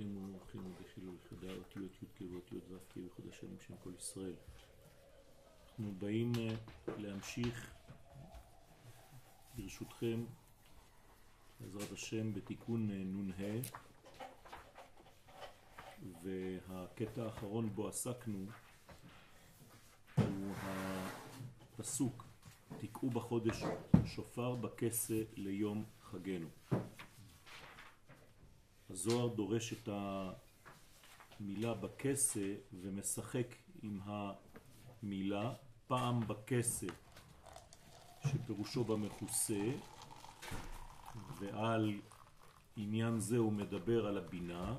ברוכים ומברכים ובחילול יחידה אותיות י"ק ואותיות ו"ק ויחוד השם שם כל ישראל. אנחנו באים אה, להמשיך ברשותכם בעזרת השם בתיקון אה, נ"ה והקטע האחרון בו עסקנו הוא הפסוק תקעו בחודש שופר בכסה ליום חגנו. הזוהר דורש את המילה בכסה ומשחק עם המילה, פעם בכסה שפירושו במחוסה, ועל עניין זה הוא מדבר על הבינה,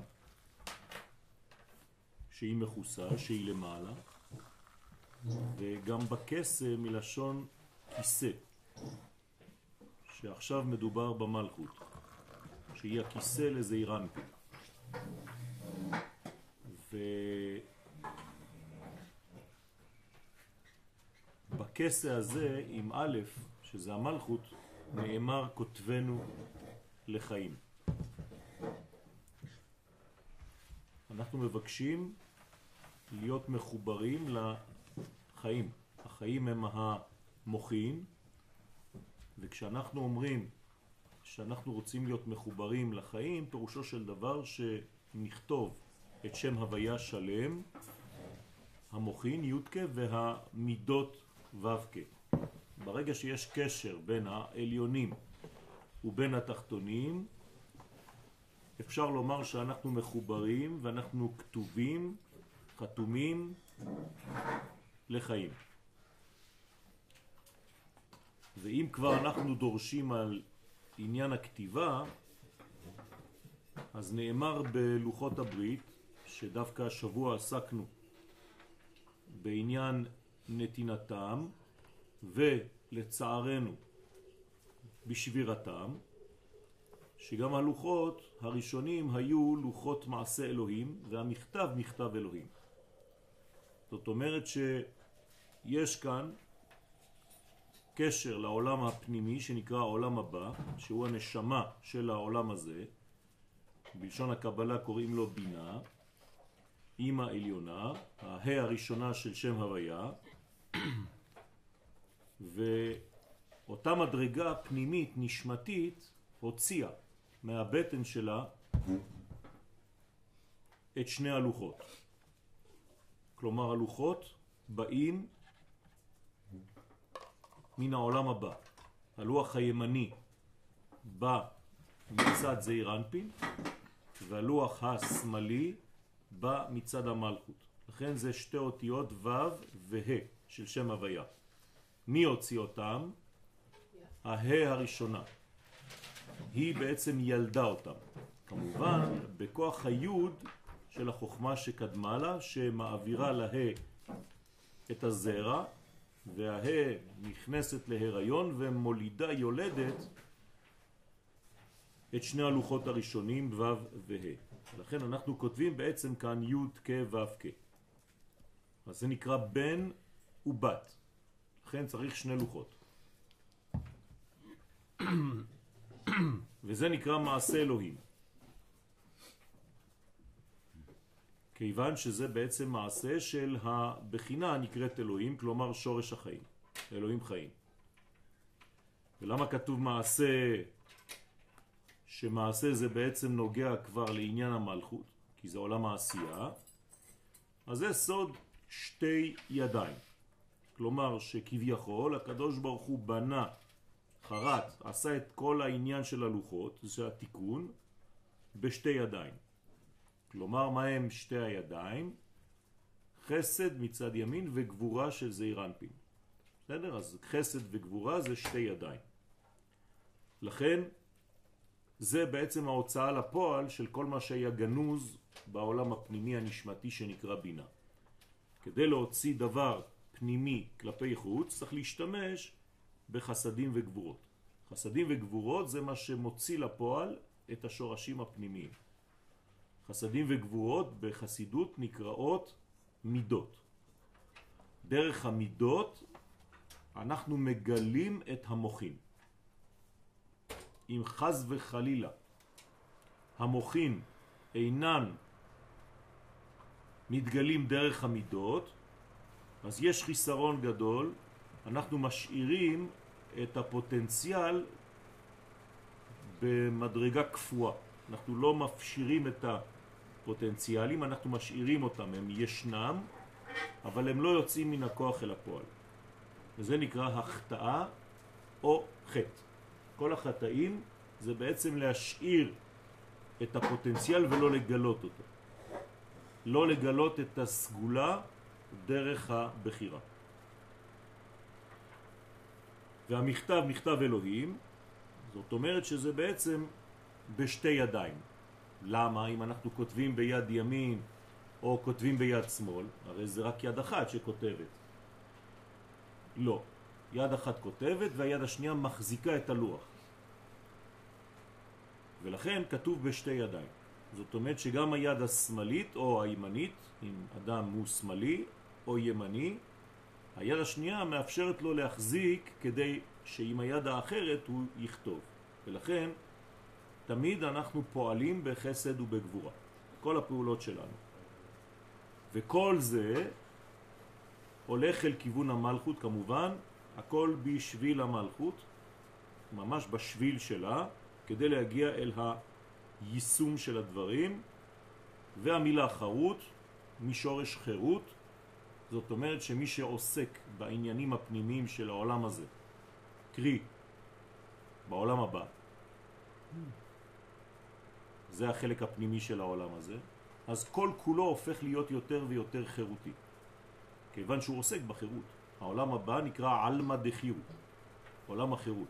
שהיא מחוסה, שהיא למעלה, וגם בכסה מלשון כיסא, שעכשיו מדובר במלכות. שהיא הכיסא לזעירנפי. ובכסא הזה, עם א', שזה המלכות, נאמר כותבנו לחיים. אנחנו מבקשים להיות מחוברים לחיים. החיים הם המוחיים, וכשאנחנו אומרים שאנחנו רוצים להיות מחוברים לחיים, פירושו של דבר שנכתוב את שם הוויה שלם, המוחין י"ק והמידות ו"ק. ברגע שיש קשר בין העליונים ובין התחתונים, אפשר לומר שאנחנו מחוברים ואנחנו כתובים, חתומים לחיים. ואם כבר אנחנו דורשים על עניין הכתיבה, אז נאמר בלוחות הברית, שדווקא השבוע עסקנו בעניין נתינתם, ולצערנו בשבירתם, שגם הלוחות הראשונים היו לוחות מעשה אלוהים, והמכתב מכתב אלוהים. זאת אומרת שיש כאן קשר לעולם הפנימי שנקרא העולם הבא, שהוא הנשמה של העולם הזה, בלשון הקבלה קוראים לו בינה, אימא עליונה, הה הראשונה של שם הוויה, ואותה מדרגה פנימית נשמתית הוציאה מהבטן שלה את שני הלוחות. כלומר הלוחות באים מן העולם הבא. הלוח הימני בא מצד זעיר אנפין, והלוח השמאלי בא מצד המלכות. לכן זה שתי אותיות ו' וה' של שם הוויה. מי הוציא אותם? הה הראשונה. היא בעצם ילדה אותם. כמובן, בכוח היוד של החוכמה שקדמה לה, שמעבירה לה את הזרע, והה נכנסת להיריון ומולידה יולדת את שני הלוחות הראשונים ו' וה'. לכן אנחנו כותבים בעצם כאן י' כ' ו' כ'. אז זה נקרא בן ובת. לכן צריך שני לוחות. וזה נקרא מעשה אלוהים. כיוון שזה בעצם מעשה של הבחינה הנקראת אלוהים, כלומר שורש החיים, אלוהים חיים. ולמה כתוב מעשה, שמעשה זה בעצם נוגע כבר לעניין המלכות, כי זה עולם העשייה, אז זה סוד שתי ידיים. כלומר שכביכול הקדוש ברוך הוא בנה, חרט, עשה את כל העניין של הלוחות, זה התיקון, בשתי ידיים. כלומר, מה הם שתי הידיים? חסד מצד ימין וגבורה של זעיר אנפין. בסדר? אז חסד וגבורה זה שתי ידיים. לכן, זה בעצם ההוצאה לפועל של כל מה שהיה גנוז בעולם הפנימי הנשמתי שנקרא בינה. כדי להוציא דבר פנימי כלפי חוץ, צריך להשתמש בחסדים וגבורות. חסדים וגבורות זה מה שמוציא לפועל את השורשים הפנימיים. חסדים וגבורות בחסידות נקראות מידות. דרך המידות אנחנו מגלים את המוחין. אם חז וחלילה המוחין אינן מתגלים דרך המידות, אז יש חיסרון גדול, אנחנו משאירים את הפוטנציאל במדרגה קפואה. אנחנו לא מפשירים את הפוטנציאלים, אנחנו משאירים אותם, הם ישנם, אבל הם לא יוצאים מן הכוח אל הפועל. וזה נקרא החטאה או חטא. כל החטאים זה בעצם להשאיר את הפוטנציאל ולא לגלות אותו. לא לגלות את הסגולה דרך הבחירה. והמכתב, מכתב אלוהים, זאת אומרת שזה בעצם בשתי ידיים. למה? אם אנחנו כותבים ביד ימין או כותבים ביד שמאל, הרי זה רק יד אחת שכותבת. לא. יד אחת כותבת והיד השנייה מחזיקה את הלוח. ולכן כתוב בשתי ידיים. זאת אומרת שגם היד השמאלית או הימנית, אם אדם הוא שמאלי או ימני, היד השנייה מאפשרת לו להחזיק כדי שעם היד האחרת הוא יכתוב. ולכן תמיד אנחנו פועלים בחסד ובגבורה. כל הפעולות שלנו. וכל זה הולך אל כיוון המלכות כמובן, הכל בשביל המלכות, ממש בשביל שלה, כדי להגיע אל היישום של הדברים, והמילה חרות, משורש חירות, זאת אומרת שמי שעוסק בעניינים הפנימיים של העולם הזה, קרי, בעולם הבא, זה החלק הפנימי של העולם הזה, אז כל כולו הופך להיות יותר ויותר חירותי, כיוון שהוא עוסק בחירות. העולם הבא נקרא עלמא דחירות, עולם החירות.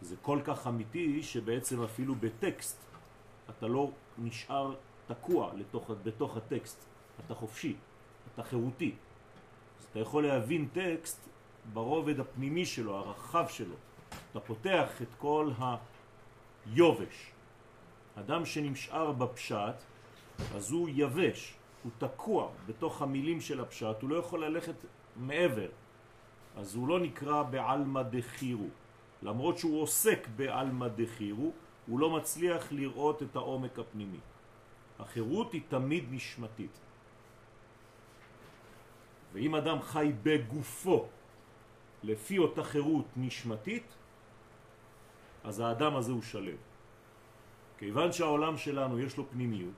זה כל כך אמיתי שבעצם אפילו בטקסט אתה לא נשאר תקוע לתוך, בתוך הטקסט, אתה חופשי, אתה חירותי. אז אתה יכול להבין טקסט ברובד הפנימי שלו, הרחב שלו. אתה פותח את כל היובש. אדם שנשאר בפשט, אז הוא יבש, הוא תקוע בתוך המילים של הפשט, הוא לא יכול ללכת מעבר. אז הוא לא נקרא בעלמא דחירו. למרות שהוא עוסק בעלמא דחירו, הוא לא מצליח לראות את העומק הפנימי. החירות היא תמיד נשמתית. ואם אדם חי בגופו לפי אותה חירות נשמתית, אז האדם הזה הוא שלם. כיוון שהעולם שלנו יש לו פנימיות,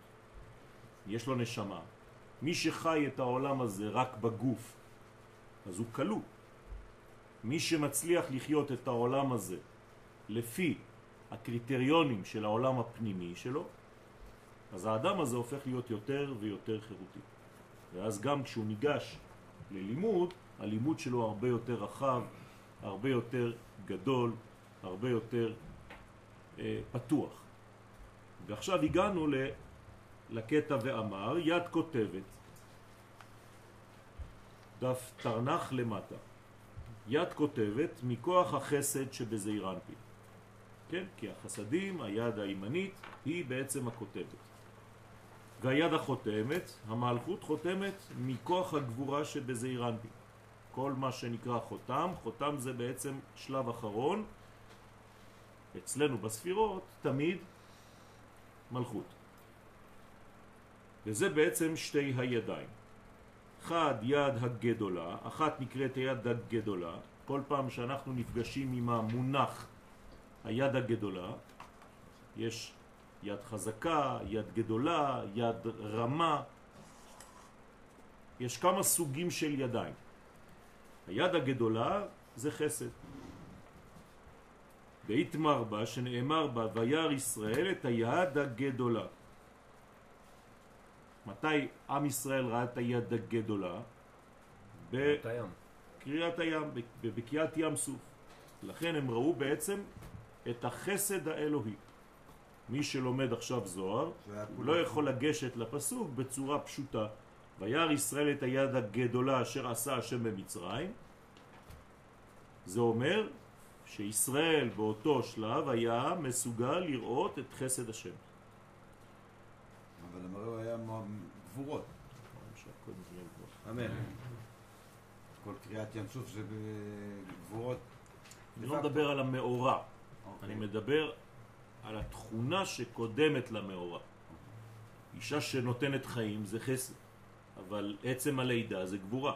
יש לו נשמה, מי שחי את העולם הזה רק בגוף, אז הוא כלוא. מי שמצליח לחיות את העולם הזה לפי הקריטריונים של העולם הפנימי שלו, אז האדם הזה הופך להיות יותר ויותר חירותי. ואז גם כשהוא ניגש ללימוד, הלימוד שלו הרבה יותר רחב, הרבה יותר גדול, הרבה יותר אה, פתוח. ועכשיו הגענו לקטע ואמר, יד כותבת, דף תרנח למטה. יד כותבת מכוח החסד שבזעיר. כן? כי החסדים, היד הימנית, היא בעצם הכותבת. והיד החותמת, המלכות חותמת מכוח הגבורה שבזעיר. כל מה שנקרא חותם, חותם זה בעצם שלב אחרון, אצלנו בספירות תמיד מלכות. וזה בעצם שתי הידיים. אחד יד הגדולה, אחת נקראת היד הגדולה, כל פעם שאנחנו נפגשים עם המונח היד הגדולה, יש יד חזקה, יד גדולה, יד רמה, יש כמה סוגים של ידיים. היד הגדולה זה חסד. ואיתמר בה, שנאמר בה, וירא ישראל את היד הגדולה. מתי עם ישראל ראה את היד הגדולה? בקריאת הים, בבקיעת ים סוף. לכן הם ראו בעצם את החסד האלוהי. מי שלומד עכשיו זוהר, הוא לא יכול לגשת לפסוק בצורה פשוטה. וירא ישראל את היד הגדולה אשר עשה השם במצרים. זה אומר שישראל באותו שלב היה מסוגל לראות את חסד השם. אבל המראה היה גבורות. אמן. כל קריאת ים סוף זה בגבורות. אני לא מדבר על המאורע, אוקיי. אני מדבר על התכונה שקודמת למאורע. אישה שנותנת חיים זה חסד, אבל עצם הלידה זה גבורה.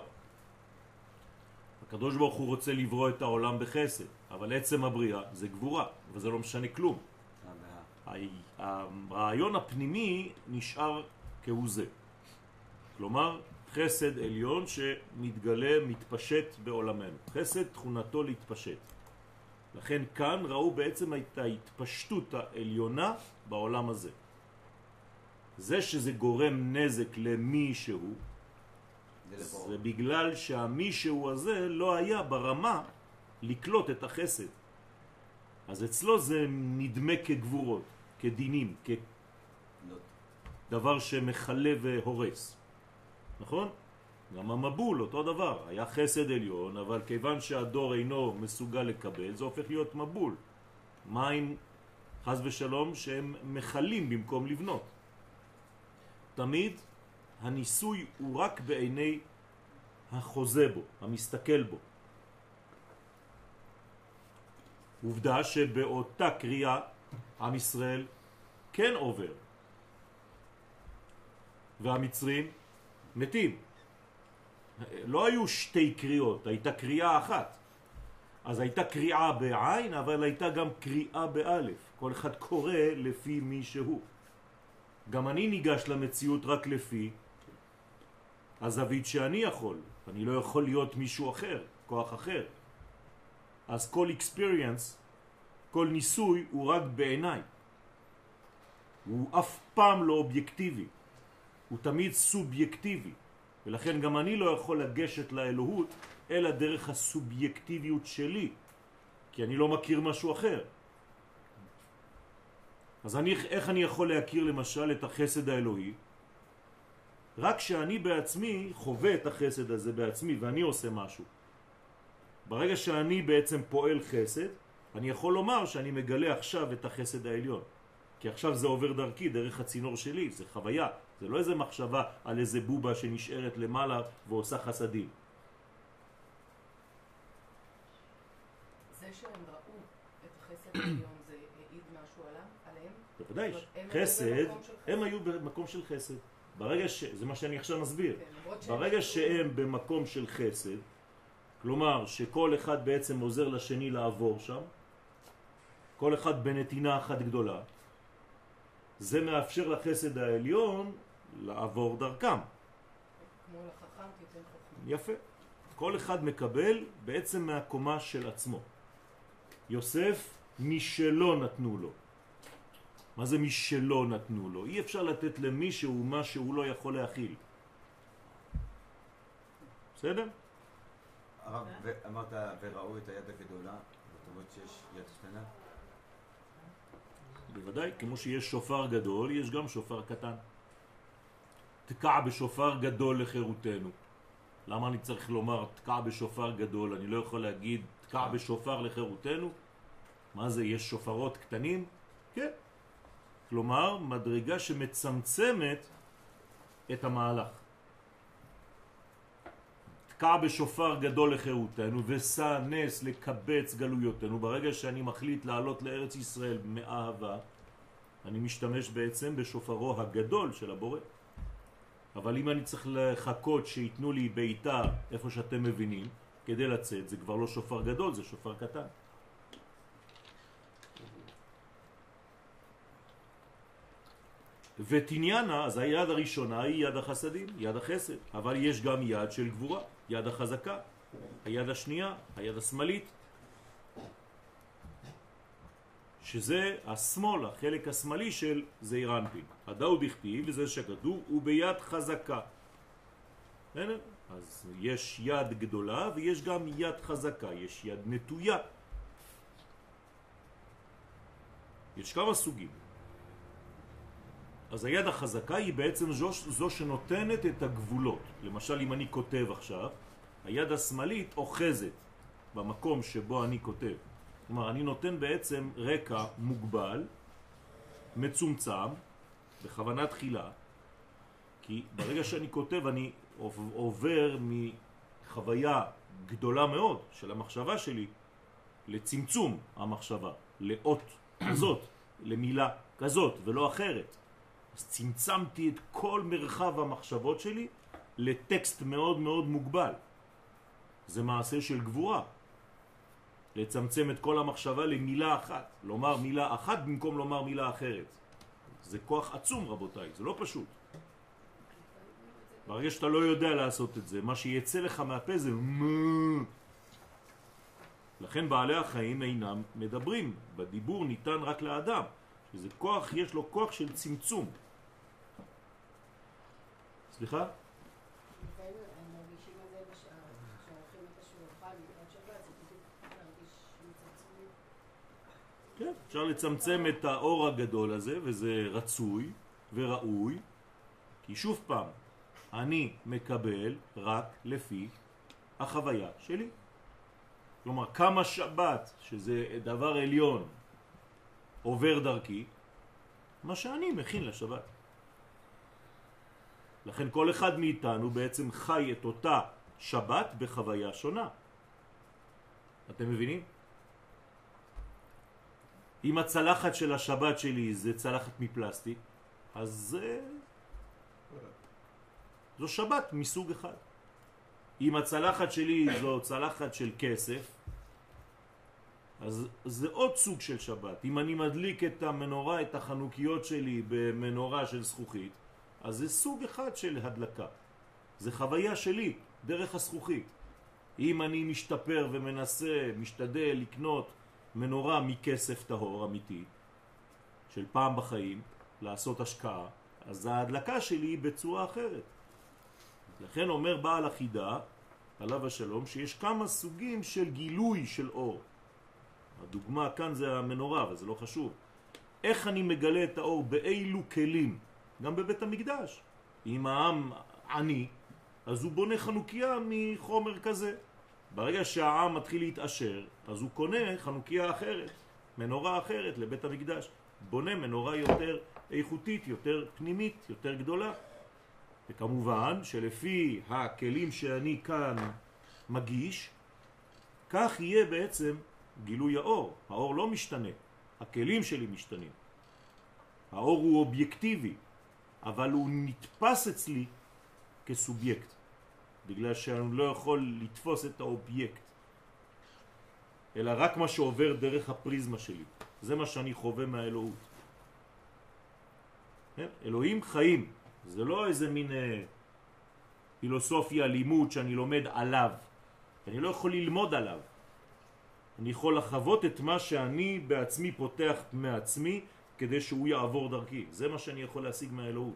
הקדוש ברוך הוא רוצה לברוא את העולם בחסד, אבל עצם הבריאה זה גבורה, וזה לא משנה כלום. הרעיון הפנימי נשאר כהוא זה. כלומר, חסד עליון שמתגלה, מתפשט בעולמנו. חסד תכונתו להתפשט. לכן כאן ראו בעצם את ההתפשטות העליונה בעולם הזה. זה שזה גורם נזק למישהו, זה בגלל שהמישהו הזה לא היה ברמה לקלוט את החסד. אז אצלו זה נדמה כגבורות, כדינים, כדבר שמחלה והורס. נכון? גם המבול אותו דבר, היה חסד עליון, אבל כיוון שהדור אינו מסוגל לקבל, זה הופך להיות מבול. מים, חז ושלום, שהם מחלים במקום לבנות. תמיד הניסוי הוא רק בעיני החוזה בו, המסתכל בו. עובדה שבאותה קריאה עם ישראל כן עובר והמצרים מתים. לא היו שתי קריאות, הייתה קריאה אחת. אז הייתה קריאה בעין, אבל הייתה גם קריאה באלף. כל אחד קורא לפי מי שהוא. גם אני ניגש למציאות רק לפי הזווית שאני יכול. אני לא יכול להיות מישהו אחר, כוח אחר. אז כל experience, כל ניסוי הוא רק בעיניי. הוא אף פעם לא אובייקטיבי. הוא תמיד סובייקטיבי. ולכן גם אני לא יכול לגשת לאלוהות אלא דרך הסובייקטיביות שלי, כי אני לא מכיר משהו אחר. אז אני, איך אני יכול להכיר למשל את החסד האלוהי? רק שאני בעצמי חווה את החסד הזה בעצמי ואני עושה משהו. ברגע שאני בעצם פועל חסד, אני יכול לומר שאני מגלה עכשיו את החסד העליון. כי עכשיו זה עובר דרכי, דרך הצינור שלי, זה חוויה, זה לא איזה מחשבה על איזה בובה שנשארת למעלה ועושה חסדים. זה שהם ראו את החסד העליון זה העיד משהו עליהם? בוודאי, חסד, הם היו במקום של חסד. ברגע ש... זה מה שאני עכשיו מסביר. כן, ברגע שהם במקום של חסד, כלומר שכל אחד בעצם עוזר לשני לעבור שם, כל אחד בנתינה אחת גדולה, זה מאפשר לחסד העליון לעבור דרכם. כמו לחכם תיתן חוכמה. יפה. כל אחד מקבל בעצם מהקומה של עצמו. יוסף, משלו נתנו לו. מה זה משלו נתנו לו? אי אפשר לתת למישהו מה שהוא לא יכול להכיל. בסדר? הרב, אמרת וראו את היד הגדולה, זאת אומרת שיש יד קטנה? בוודאי, כמו שיש שופר גדול, יש גם שופר קטן. תקע בשופר גדול לחירותנו. למה אני צריך לומר תקע בשופר גדול? אני לא יכול להגיד תקע בשופר לחירותנו? מה זה, יש שופרות קטנים? כן. כלומר, מדרגה שמצמצמת את המהלך. תקע בשופר גדול לחירותנו ושא נס לקבץ גלויותינו. ברגע שאני מחליט לעלות לארץ ישראל מאהבה, אני משתמש בעצם בשופרו הגדול של הבורא. אבל אם אני צריך לחכות שיתנו לי בעיטה איפה שאתם מבינים, כדי לצאת, זה כבר לא שופר גדול, זה שופר קטן. ותניאנה, אז היד הראשונה היא יד החסדים, יד החסד, אבל יש גם יד של גבורה, יד החזקה, היד השנייה, היד השמאלית, שזה השמאל, החלק השמאלי של זעיר אנפין. הדאו דכתיב, וזה שכתוב, הוא ביד חזקה. אז יש יד גדולה ויש גם יד חזקה, יש יד נטויה. יש כמה סוגים. אז היד החזקה היא בעצם זו, זו שנותנת את הגבולות. למשל, אם אני כותב עכשיו, היד השמאלית אוחזת במקום שבו אני כותב. כלומר, אני נותן בעצם רקע מוגבל, מצומצם, בכוונה תחילה, כי ברגע שאני כותב אני עובר מחוויה גדולה מאוד של המחשבה שלי לצמצום המחשבה, לאות כזאת, למילה כזאת ולא אחרת. אז צמצמתי את כל מרחב המחשבות שלי לטקסט מאוד מאוד מוגבל. זה מעשה של גבורה. לצמצם את כל המחשבה למילה אחת, לומר מילה אחת במקום לומר מילה אחרת. זה כוח עצום רבותיי, זה לא פשוט. ברגע שאתה לא יודע לעשות את זה, מה שיצא לך מהפה זה לכן בעלי החיים אינם מדברים, בדיבור ניתן רק לאדם, שזה כוח, יש לו כוח של צמצום. סליחה? כן, אפשר לצמצם את האור הגדול הזה, וזה רצוי וראוי, כי שוב פעם, אני מקבל רק לפי החוויה שלי. כלומר, כמה שבת, שזה דבר עליון, עובר דרכי, מה שאני מכין לשבת. לכן כל אחד מאיתנו בעצם חי את אותה שבת בחוויה שונה. אתם מבינים? אם הצלחת של השבת שלי זה צלחת מפלסטיק, אז זה... זו שבת מסוג אחד. אם הצלחת שלי זו צלחת של כסף, אז זה עוד סוג של שבת. אם אני מדליק את המנורה, את החנוכיות שלי במנורה של זכוכית, אז זה סוג אחד של הדלקה. זה חוויה שלי, דרך הזכוכית. אם אני משתפר ומנסה, משתדל לקנות מנורה מכסף טהור אמיתי, של פעם בחיים, לעשות השקעה, אז ההדלקה שלי היא בצורה אחרת. לכן אומר בעל החידה, עליו השלום, שיש כמה סוגים של גילוי של אור. הדוגמה כאן זה המנורה, אבל זה לא חשוב. איך אני מגלה את האור, באילו כלים? גם בבית המקדש. אם העם עני, אז הוא בונה חנוכיה מחומר כזה. ברגע שהעם מתחיל להתעשר, אז הוא קונה חנוכיה אחרת, מנורה אחרת לבית המקדש. בונה מנורה יותר איכותית, יותר פנימית, יותר גדולה. וכמובן שלפי הכלים שאני כאן מגיש, כך יהיה בעצם גילוי האור. האור לא משתנה, הכלים שלי משתנים. האור הוא אובייקטיבי, אבל הוא נתפס אצלי כסובייקט, בגלל שאני לא יכול לתפוס את האובייקט, אלא רק מה שעובר דרך הפריזמה שלי. זה מה שאני חווה מהאלוהות. כן? אלוהים חיים, זה לא איזה מין אה, פילוסופיה, לימוד שאני לומד עליו. אני לא יכול ללמוד עליו. אני יכול לחוות את מה שאני בעצמי פותח מעצמי כדי שהוא יעבור דרכי. זה מה שאני יכול להשיג מהאלוהות.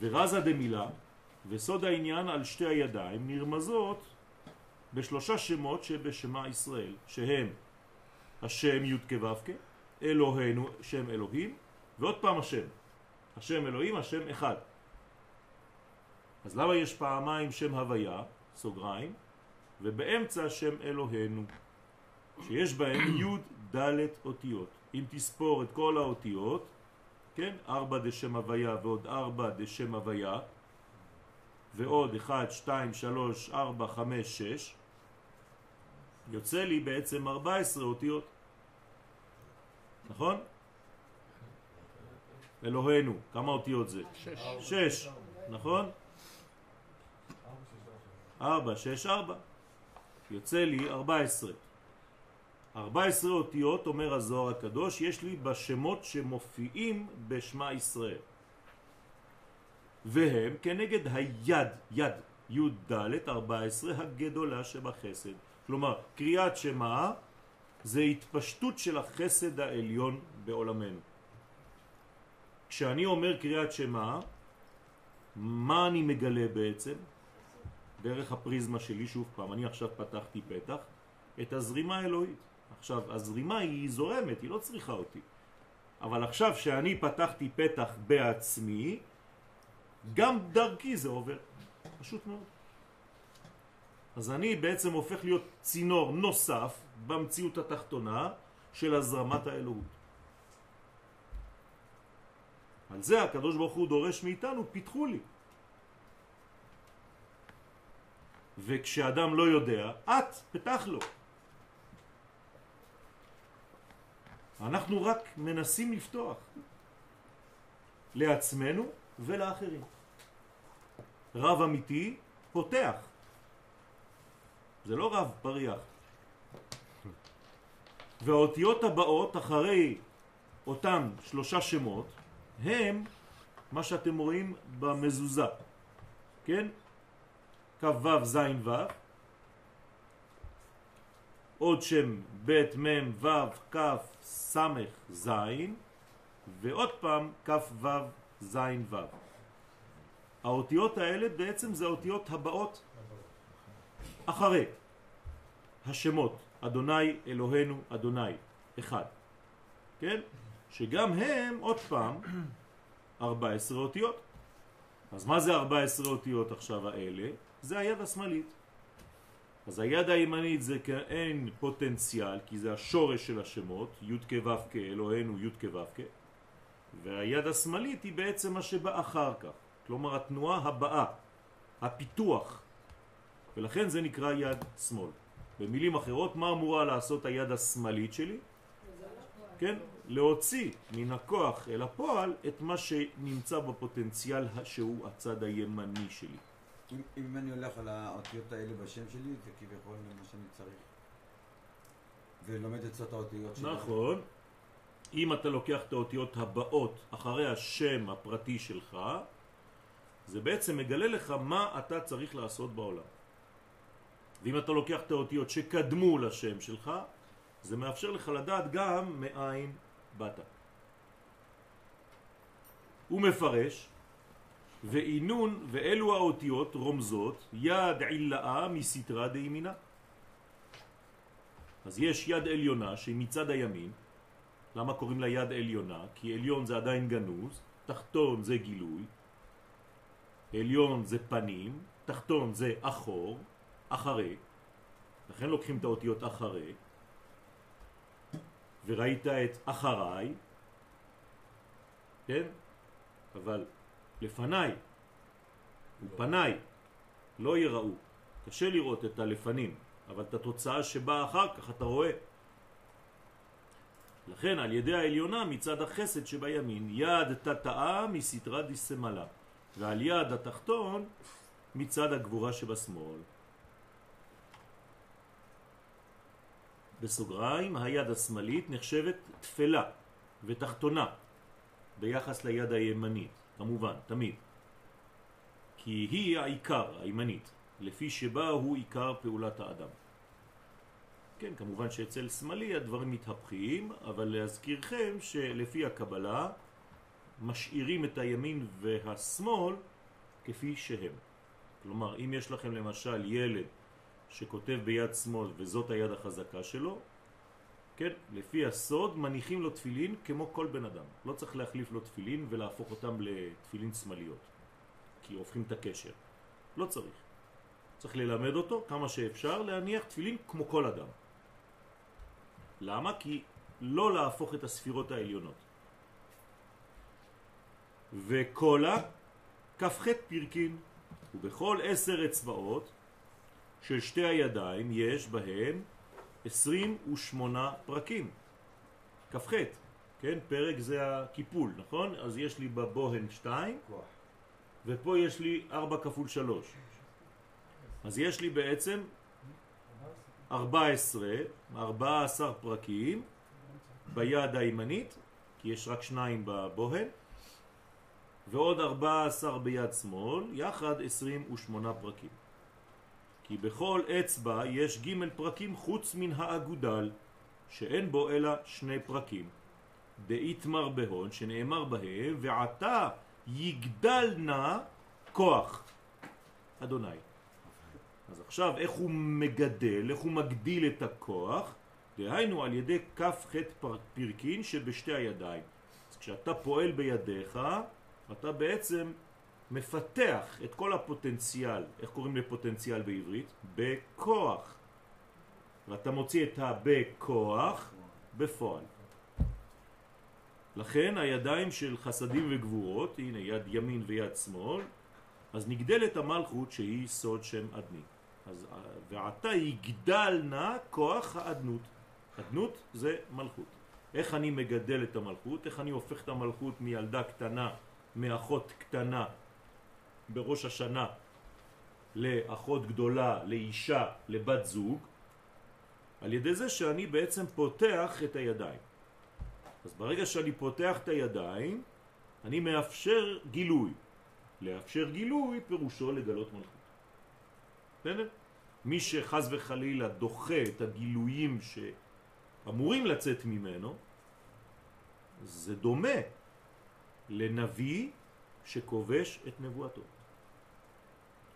ורזה דמילה וסוד העניין על שתי הידיים נרמזות בשלושה שמות שבשמה ישראל, שהם השם י' כו' אלוהינו, שם אלוהים, ועוד פעם השם. השם אלוהים, השם אחד. אז למה יש פעמיים שם הוויה, סוגריים, ובאמצע שם אלוהינו, שיש בהם י' ד' אותיות. אם תספור את כל האותיות, כן, ארבע דשם הוויה ועוד ארבע דשם הוויה, ועוד אחד, שתיים, שלוש, ארבע, חמש, שש, יוצא לי בעצם ארבע עשרה אותיות. נכון? אלוהינו, כמה אותיות זה? שש. שש, נכון? ארבע, שש, ארבע. יוצא לי ארבע עשרה. ארבע עשרה אותיות, אומר הזוהר הקדוש, יש לי בשמות שמופיעים בשמה ישראל. והם כנגד היד, יד, י"ד, 14, הגדולה שבחסד. כלומר, קריאת שמה זה התפשטות של החסד העליון בעולמנו. כשאני אומר קריאת שמה, מה אני מגלה בעצם? דרך הפריזמה שלי, שוב פעם, אני עכשיו פתחתי פתח, את הזרימה האלוהית. עכשיו, הזרימה היא זורמת, היא לא צריכה אותי. אבל עכשיו שאני פתחתי פתח בעצמי, גם דרכי זה עובר. פשוט מאוד. אז אני בעצם הופך להיות צינור נוסף במציאות התחתונה של הזרמת האלוהות. על זה הקדוש ברוך הוא דורש מאיתנו, פיתחו לי. וכשאדם לא יודע, את פתח לו. אנחנו רק מנסים לפתוח. לעצמנו ולאחרים. רב אמיתי פותח. זה לא רב פריח. והאותיות הבאות אחרי אותם שלושה שמות הם מה שאתם רואים במזוזה, כן? כ"ו ז' ו' עוד שם ב' מ' ו' כ' ס' ז' ועוד פעם כ' ו' ז' ו'. האותיות האלה בעצם זה האותיות הבאות אחרי השמות אדוני אלוהינו אדוני אחד כן? שגם הם עוד פעם 14 אותיות אז מה זה 14 אותיות עכשיו האלה? זה היד השמאלית אז היד הימנית זה כאין פוטנציאל כי זה השורש של השמות י' כו' כאלוהינו י' כו' והיד השמאלית היא בעצם מה שבא אחר כך כלומר התנועה הבאה, הפיתוח ולכן זה נקרא יד שמאל במילים אחרות, מה אמורה לעשות היד השמאלית שלי? כן? להוציא מן הכוח אל הפועל את מה שנמצא בפוטנציאל שהוא הצד הימני שלי. אם, אם אני הולך על האותיות האלה בשם שלי, זה כביכול מה שאני צריך. ולומד את זאת האותיות שלי. נכון. אם אתה לוקח את האותיות הבאות אחרי השם הפרטי שלך, זה בעצם מגלה לך מה אתה צריך לעשות בעולם. ואם אתה לוקח את האותיות שקדמו לשם שלך, זה מאפשר לך לדעת גם מאין באת. הוא מפרש, ואינון ואלו האותיות רומזות יד עילאה מסתרה דימינה. אז יש יד עליונה שהיא מצד הימין. למה קוראים לה יד עליונה? כי עליון זה עדיין גנוז, תחתון זה גילוי, עליון זה פנים, תחתון זה אחור, אחרי, לכן לוקחים את האותיות אחרי, וראית את אחריי, כן? אבל לפניי ופניי לא יראו. קשה לראות את הלפנים, אבל את התוצאה שבאה אחר כך אתה רואה. לכן על ידי העליונה מצד החסד שבימין, יד תתאה מסתרה דיסמלה, ועל יד התחתון מצד הגבורה שבשמאל. בסוגריים, היד השמאלית נחשבת תפלה ותחתונה ביחס ליד הימנית, כמובן, תמיד. כי היא העיקר, הימנית, לפי שבה הוא עיקר פעולת האדם. כן, כמובן שאצל שמאלי הדברים מתהפכים, אבל להזכירכם שלפי הקבלה משאירים את הימין והשמאל כפי שהם. כלומר, אם יש לכם למשל ילד שכותב ביד שמאל וזאת היד החזקה שלו, כן, לפי הסוד מניחים לו תפילין כמו כל בן אדם. לא צריך להחליף לו תפילין ולהפוך אותם לתפילין שמאליות, כי הופכים את הקשר. לא צריך. צריך ללמד אותו כמה שאפשר להניח תפילין כמו כל אדם. למה? כי לא להפוך את הספירות העליונות. וקולה כ"ח פרקין, ובכל עשר אצבעות של שתי הידיים יש בהם 28 פרקים. כ"ח, כן? פרק זה הקיפול, נכון? אז יש לי בבוהן 2, ופה יש לי 4 כפול 3. אז יש לי בעצם 14, 14 פרקים ביד הימנית, כי יש רק שניים בבוהן, ועוד 14 ביד שמאל, יחד 28 פרקים. כי בכל אצבע יש ג' פרקים חוץ מן האגודל, שאין בו אלא שני פרקים. דאיתמר בהון, שנאמר בהם, ועתה יגדל נא כוח אדוני. אז עכשיו איך הוא מגדל, איך הוא מגדיל את הכוח? דהיינו על ידי כף ח' פרקין שבשתי הידיים. אז כשאתה פועל בידיך, אתה בעצם מפתח את כל הפוטנציאל, איך קוראים לפוטנציאל בעברית? בכוח. ואתה מוציא את הבכוח בפועל. לכן הידיים של חסדים וגבורות, הנה יד ימין ויד שמאל, אז נגדלת המלכות שהיא סוד שם אדני. אז ועתה יגדל נא כוח האדנות. אדנות זה מלכות. איך אני מגדל את המלכות? איך אני הופך את המלכות מילדה קטנה מאחות קטנה בראש השנה לאחות גדולה, לאישה, לבת זוג, על ידי זה שאני בעצם פותח את הידיים. אז ברגע שאני פותח את הידיים, אני מאפשר גילוי. לאפשר גילוי פירושו לגלות מלכות. בסדר? מי שחז וחלילה דוחה את הגילויים שאמורים לצאת ממנו, זה דומה לנביא שכובש את נבואתו.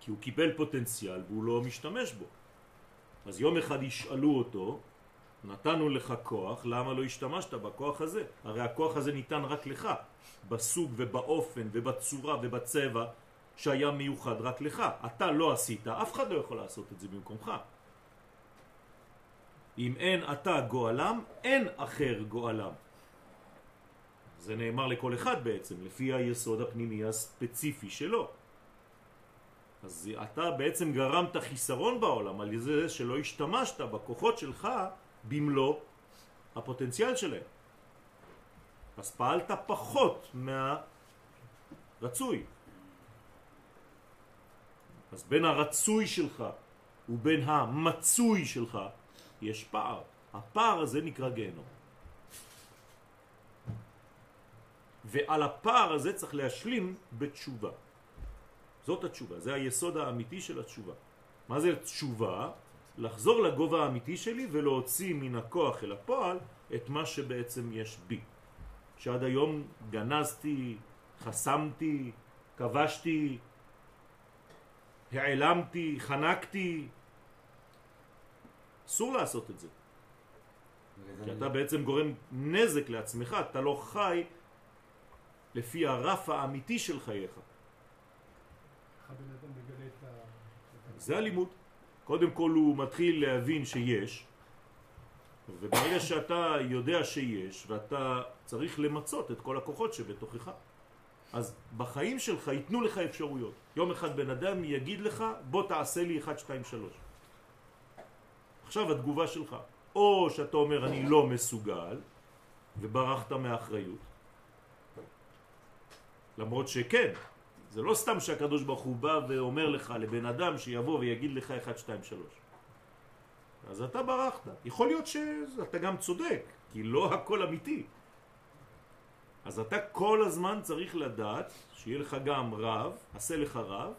כי הוא קיבל פוטנציאל והוא לא משתמש בו. אז יום אחד ישאלו אותו, נתנו לך כוח, למה לא השתמשת בכוח הזה? הרי הכוח הזה ניתן רק לך, בסוג ובאופן ובצורה ובצבע שהיה מיוחד רק לך. אתה לא עשית, אף אחד לא יכול לעשות את זה במקומך. אם אין אתה גואלם, אין אחר גואלם. זה נאמר לכל אחד בעצם, לפי היסוד הפנימי הספציפי שלו. אז אתה בעצם גרמת חיסרון בעולם על זה שלא השתמשת בכוחות שלך במלוא הפוטנציאל שלהם. אז פעלת פחות מהרצוי. אז בין הרצוי שלך ובין המצוי שלך יש פער. הפער הזה נקרא גיהנום. ועל הפער הזה צריך להשלים בתשובה. זאת התשובה, זה היסוד האמיתי של התשובה. מה זה תשובה? לחזור לגובה האמיתי שלי ולהוציא מן הכוח אל הפועל את מה שבעצם יש בי. שעד היום גנזתי, חסמתי, כבשתי, העלמתי, חנקתי. אסור לעשות את זה. כי אתה בעצם גורם נזק לעצמך, אתה לא חי לפי הרף האמיתי של חייך. זה הלימוד. קודם כל הוא מתחיל להבין שיש, וברגע שאתה יודע שיש, ואתה צריך למצות את כל הכוחות שבתוכך, אז בחיים שלך ייתנו לך אפשרויות. יום אחד בן אדם יגיד לך, בוא תעשה לי 1, 2, 3. עכשיו התגובה שלך. או שאתה אומר, אני לא מסוגל, וברחת מאחריות. למרות שכן, זה לא סתם שהקדוש ברוך הוא בא ואומר לך לבן אדם שיבוא ויגיד לך 1, 2, 3. אז אתה ברחת. יכול להיות שאתה גם צודק, כי לא הכל אמיתי. אז אתה כל הזמן צריך לדעת שיהיה לך גם רב, עשה לך רב,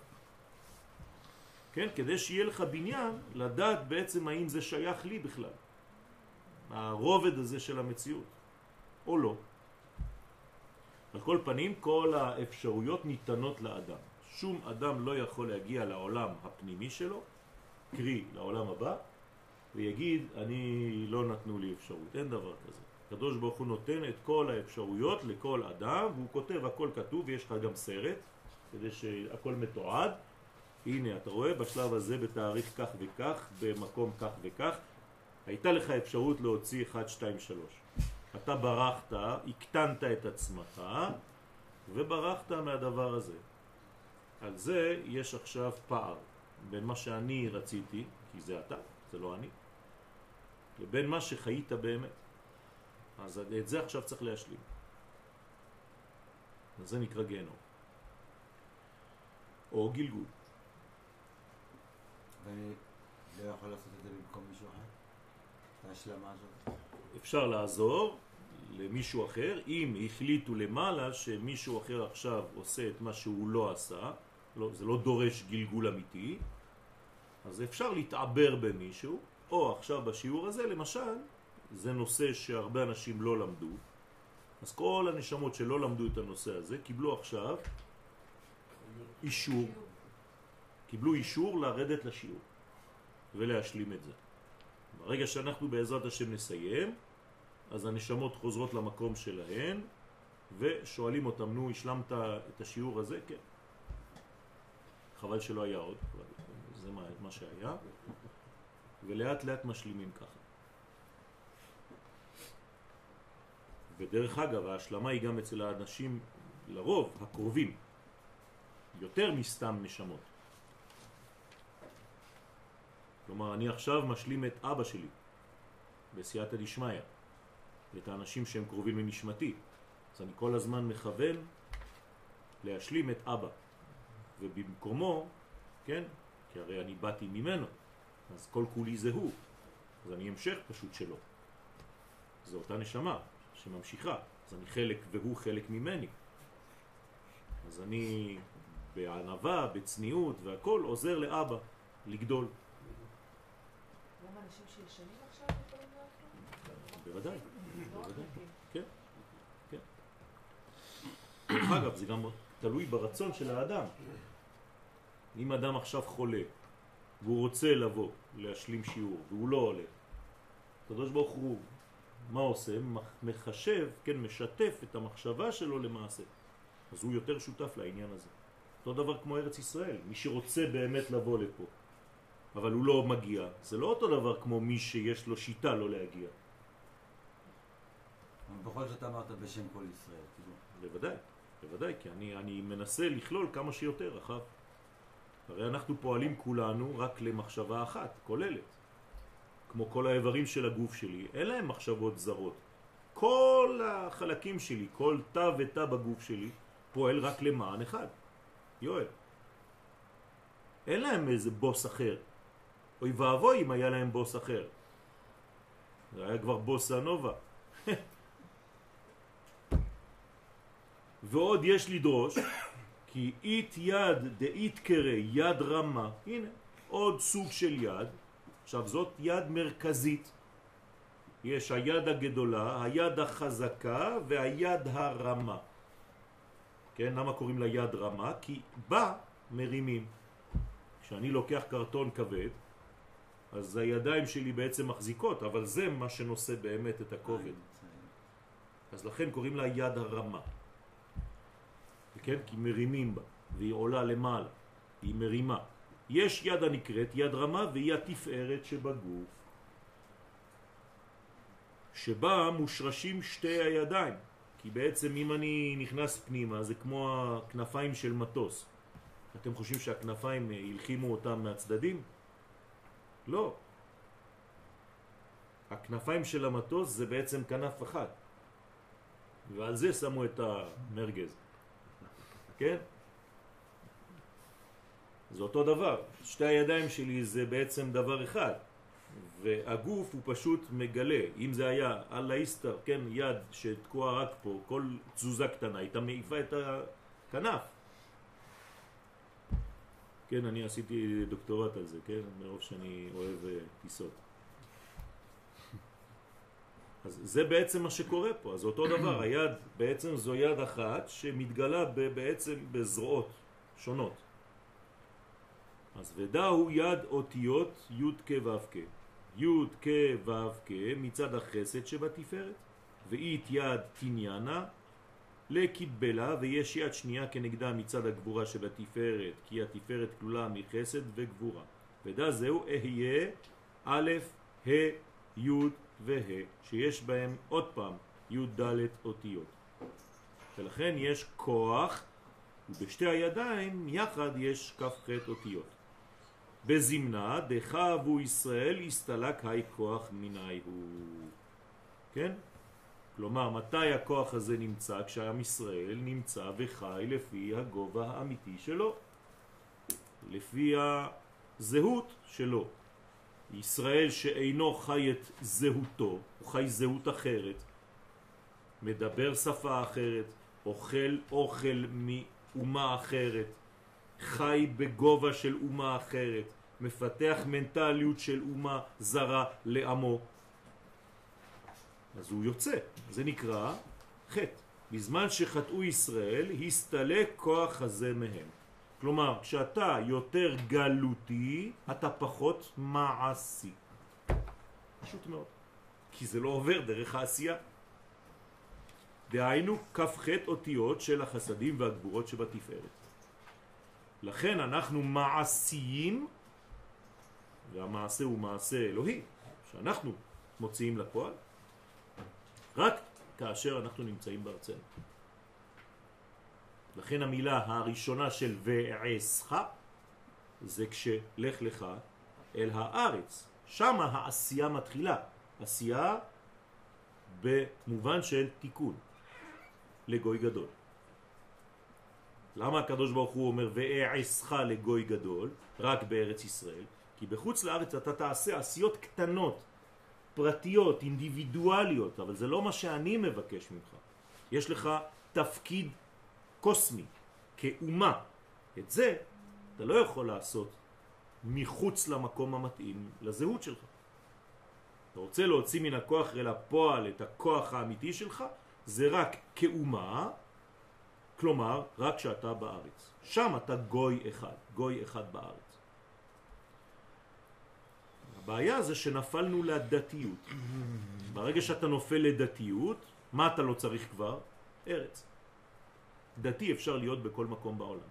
כן? כדי שיהיה לך בניין, לדעת בעצם האם זה שייך לי בכלל. הרובד הזה של המציאות, או לא. על כל פנים, כל האפשרויות ניתנות לאדם. שום אדם לא יכול להגיע לעולם הפנימי שלו, קרי לעולם הבא, ויגיד, אני לא נתנו לי אפשרות. אין דבר כזה. הקדוש ברוך הוא נותן את כל האפשרויות לכל אדם, והוא כותב, הכל כתוב, ויש לך גם סרט, כדי שהכל מתועד. הנה, אתה רואה, בשלב הזה, בתאריך כך וכך, במקום כך וכך, הייתה לך אפשרות להוציא 1, 2, 3. אתה ברחת, הקטנת את עצמך, וברחת מהדבר הזה. על זה יש עכשיו פער בין מה שאני רציתי, כי זה אתה, זה לא אני, לבין מה שחיית באמת. אז את זה עכשיו צריך להשלים. זה נקרא גיהנום. או גלגול. ואני לא יכול לעשות את זה במקום מישהו אחר? את ההשלמה הזאת? אפשר לעזור למישהו אחר, אם החליטו למעלה שמישהו אחר עכשיו עושה את מה שהוא לא עשה, לא, זה לא דורש גלגול אמיתי, אז אפשר להתעבר במישהו, או עכשיו בשיעור הזה למשל, זה נושא שהרבה אנשים לא למדו, אז כל הנשמות שלא למדו את הנושא הזה קיבלו עכשיו אישור, קיבלו אישור לרדת לשיעור ולהשלים את זה. ברגע שאנחנו בעזרת השם נסיים, אז הנשמות חוזרות למקום שלהן ושואלים אותם, נו, השלמת את השיעור הזה? כן. חבל שלא היה עוד, זה מה, מה שהיה, ולאט לאט משלימים ככה. ודרך אגב, ההשלמה היא גם אצל האנשים, לרוב, הקרובים, יותר מסתם נשמות. כלומר, אני עכשיו משלים את אבא שלי בסייעתא דשמיא. את האנשים שהם קרובים לנשמתי. אז אני כל הזמן מכוון להשלים את אבא. ובמקומו, כן, כי הרי אני באתי ממנו, אז כל כולי זה הוא, אז אני המשך פשוט שלו. זו אותה נשמה שממשיכה, אז אני חלק והוא חלק ממני. אז אני בענבה, בצניעות והכל עוזר לאבא לגדול. גם אנשים שישנים עכשיו יכולים להיות פה? בוודאי, כן, כן. דרך אגב, זה גם תלוי ברצון של האדם. אם אדם עכשיו חולה והוא רוצה לבוא להשלים שיעור והוא לא עולה, הקדוש ברוך הוא, מה עושה? מח- מחשב, כן, משתף את המחשבה שלו למעשה. אז הוא יותר שותף לעניין הזה. אותו דבר כמו ארץ ישראל, מי שרוצה באמת לבוא לפה, אבל הוא לא מגיע, זה לא אותו דבר כמו מי שיש לו שיטה לא להגיע. בכל זאת אמרת בשם כל ישראל, כאילו. בוודאי, בוודאי, כי אני, אני מנסה לכלול כמה שיותר רחב. הרי אנחנו פועלים כולנו רק למחשבה אחת, כוללת. כמו כל האיברים של הגוף שלי, אין להם מחשבות זרות. כל החלקים שלי, כל תא ותא בגוף שלי, פועל רק למען אחד. יואל. אין להם איזה בוס אחר. אוי ואבוי אם היה להם בוס אחר. זה היה כבר בוס הנובה. ועוד יש לדרוש כי אית יד דאית קרא יד רמה, הנה עוד סוג של יד, עכשיו זאת יד מרכזית, יש היד הגדולה, היד החזקה והיד הרמה. כן, למה קוראים לה יד רמה? כי בה מרימים. כשאני לוקח קרטון כבד, אז הידיים שלי בעצם מחזיקות, אבל זה מה שנושא באמת את הכובד. אז לכן קוראים לה יד הרמה. כן? כי מרימים בה, והיא עולה למעלה, היא מרימה. יש יד הנקראת יד רמה והיא התפארת שבגוף, שבה מושרשים שתי הידיים. כי בעצם אם אני נכנס פנימה זה כמו הכנפיים של מטוס. אתם חושבים שהכנפיים אה, הלחימו אותם מהצדדים? לא. הכנפיים של המטוס זה בעצם כנף אחת. ועל זה שמו את המרגז. כן? זה אותו דבר. שתי הידיים שלי זה בעצם דבר אחד. והגוף הוא פשוט מגלה. אם זה היה על האיסטר, כן, יד שתקועה רק פה, כל תזוזה קטנה, הייתה מעיפה את הכנף. כן, אני עשיתי דוקטורט על זה, כן? מרוב שאני אוהב uh, טיסות. אז זה בעצם מה שקורה פה, אז אותו דבר, היד בעצם זו יד אחת שמתגלה בעצם בזרועות שונות. אז ודא הוא יד אותיות י' כ' ו' כ'. י' כ' כ' מצד החסד שבתפארת, ואית יד תניאנה לקיבלה, ויש יד שנייה כנגדה מצד הגבורה שבתפארת, כי התפארת כלולה מחסד וגבורה. ודא זהו אהיה א', ה', י' וה', שיש בהם עוד פעם י' ד' אותיות. ולכן יש כוח, ובשתי הידיים יחד יש כ"ח אותיות. בזמנה דחבו ישראל הסתלק היי כוח מיני הוא. כן? כלומר, מתי הכוח הזה נמצא? כשעם ישראל נמצא וחי לפי הגובה האמיתי שלו, לפי הזהות שלו. ישראל שאינו חי את זהותו, הוא חי זהות אחרת, מדבר שפה אחרת, אוכל אוכל מאומה אחרת, חי בגובה של אומה אחרת, מפתח מנטליות של אומה זרה לעמו. אז הוא יוצא, זה נקרא חטא. בזמן שחטאו ישראל, הסתלק כוח הזה מהם. כלומר, כשאתה יותר גלותי, אתה פחות מעשי. פשוט מאוד. כי זה לא עובר דרך העשייה. דהיינו, כ"ח אותיות של החסדים והגבורות שבתפארת. לכן אנחנו מעשיים, והמעשה הוא מעשה אלוהי, שאנחנו מוציאים לפועל, רק כאשר אנחנו נמצאים בארצנו. לכן המילה הראשונה של ועשך זה כשלך לך אל הארץ. שם העשייה מתחילה. עשייה במובן של תיקון לגוי גדול. למה הקדוש ברוך הוא אומר ואעשך לגוי גדול רק בארץ ישראל? כי בחוץ לארץ אתה תעשה עשיות קטנות, פרטיות, אינדיבידואליות, אבל זה לא מה שאני מבקש ממך. יש לך תפקיד קוסמי, כאומה. את זה אתה לא יכול לעשות מחוץ למקום המתאים לזהות שלך. אתה רוצה להוציא מן הכוח אל הפועל את הכוח האמיתי שלך, זה רק כאומה, כלומר, רק שאתה בארץ. שם אתה גוי אחד, גוי אחד בארץ. הבעיה זה שנפלנו לדתיות. ברגע שאתה נופל לדתיות, מה אתה לא צריך כבר? ארץ. דתי אפשר להיות בכל מקום בעולם.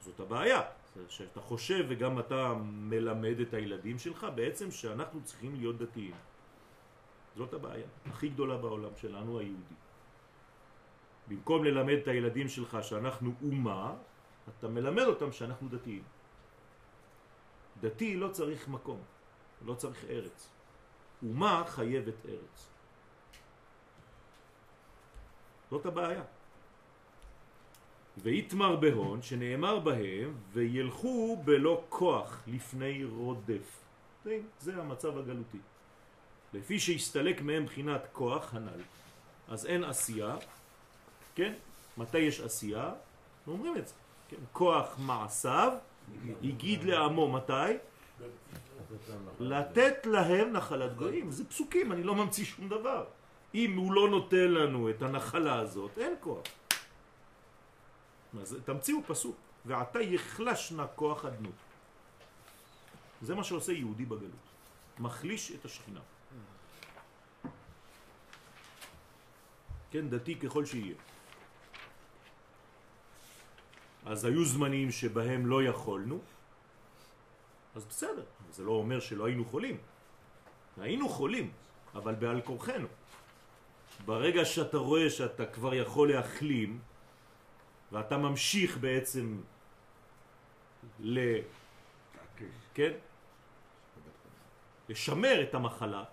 זאת הבעיה, שאתה חושב וגם אתה מלמד את הילדים שלך בעצם שאנחנו צריכים להיות דתיים. זאת הבעיה הכי גדולה בעולם שלנו היהודי. במקום ללמד את הילדים שלך שאנחנו אומה, אתה מלמד אותם שאנחנו דתיים. דתי לא צריך מקום, לא צריך ארץ. אומה חייבת ארץ. זאת הבעיה. ויתמר בהון, שנאמר בהם, וילכו בלא כוח לפני רודף. זה המצב הגלותי. לפי שהסתלק מהם בחינת כוח הנ"ל. אז אין עשייה, כן? מתי יש עשייה? אומרים את זה. כן? כוח מעשיו הגיד לעמו מתי? לתת להם נחלת גויים. זה פסוקים, אני לא ממציא שום דבר. אם הוא לא נותן לנו את הנחלה הזאת, אין כוח. אז תמציאו פסוק, ועתה יחלשנה כוח אדנות. זה מה שעושה יהודי בגלות. מחליש את השכינה. כן, דתי ככל שיהיה. אז היו זמנים שבהם לא יכולנו, אז בסדר, זה לא אומר שלא היינו חולים. היינו חולים, אבל בעל כורחנו. ברגע שאתה רואה שאתה כבר יכול להחלים, ואתה ממשיך בעצם ל... כן? לשמר את המחלה,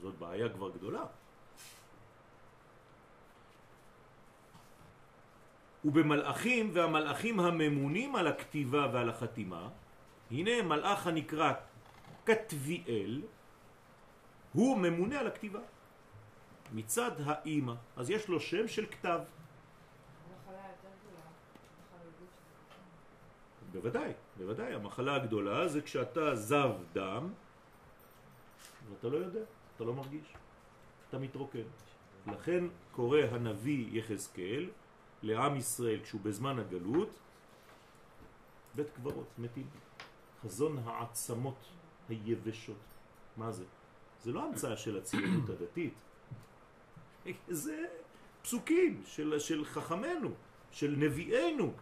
זאת בעיה כבר גדולה. ובמלאכים והמלאכים הממונים על הכתיבה ועל החתימה, הנה מלאך הנקרא כתביאל, הוא ממונה על הכתיבה מצד האימא, אז יש לו שם של כתב. בוודאי, בוודאי, המחלה הגדולה זה כשאתה זב דם ואתה לא יודע, אתה לא מרגיש, אתה מתרוקן. לכן קורא הנביא יחזקאל לעם ישראל כשהוא בזמן הגלות בית קברות, מתים. חזון העצמות היבשות. מה זה? זה לא המצאה של הציונות הדתית. זה פסוקים של, של חכמנו, של נביאנו.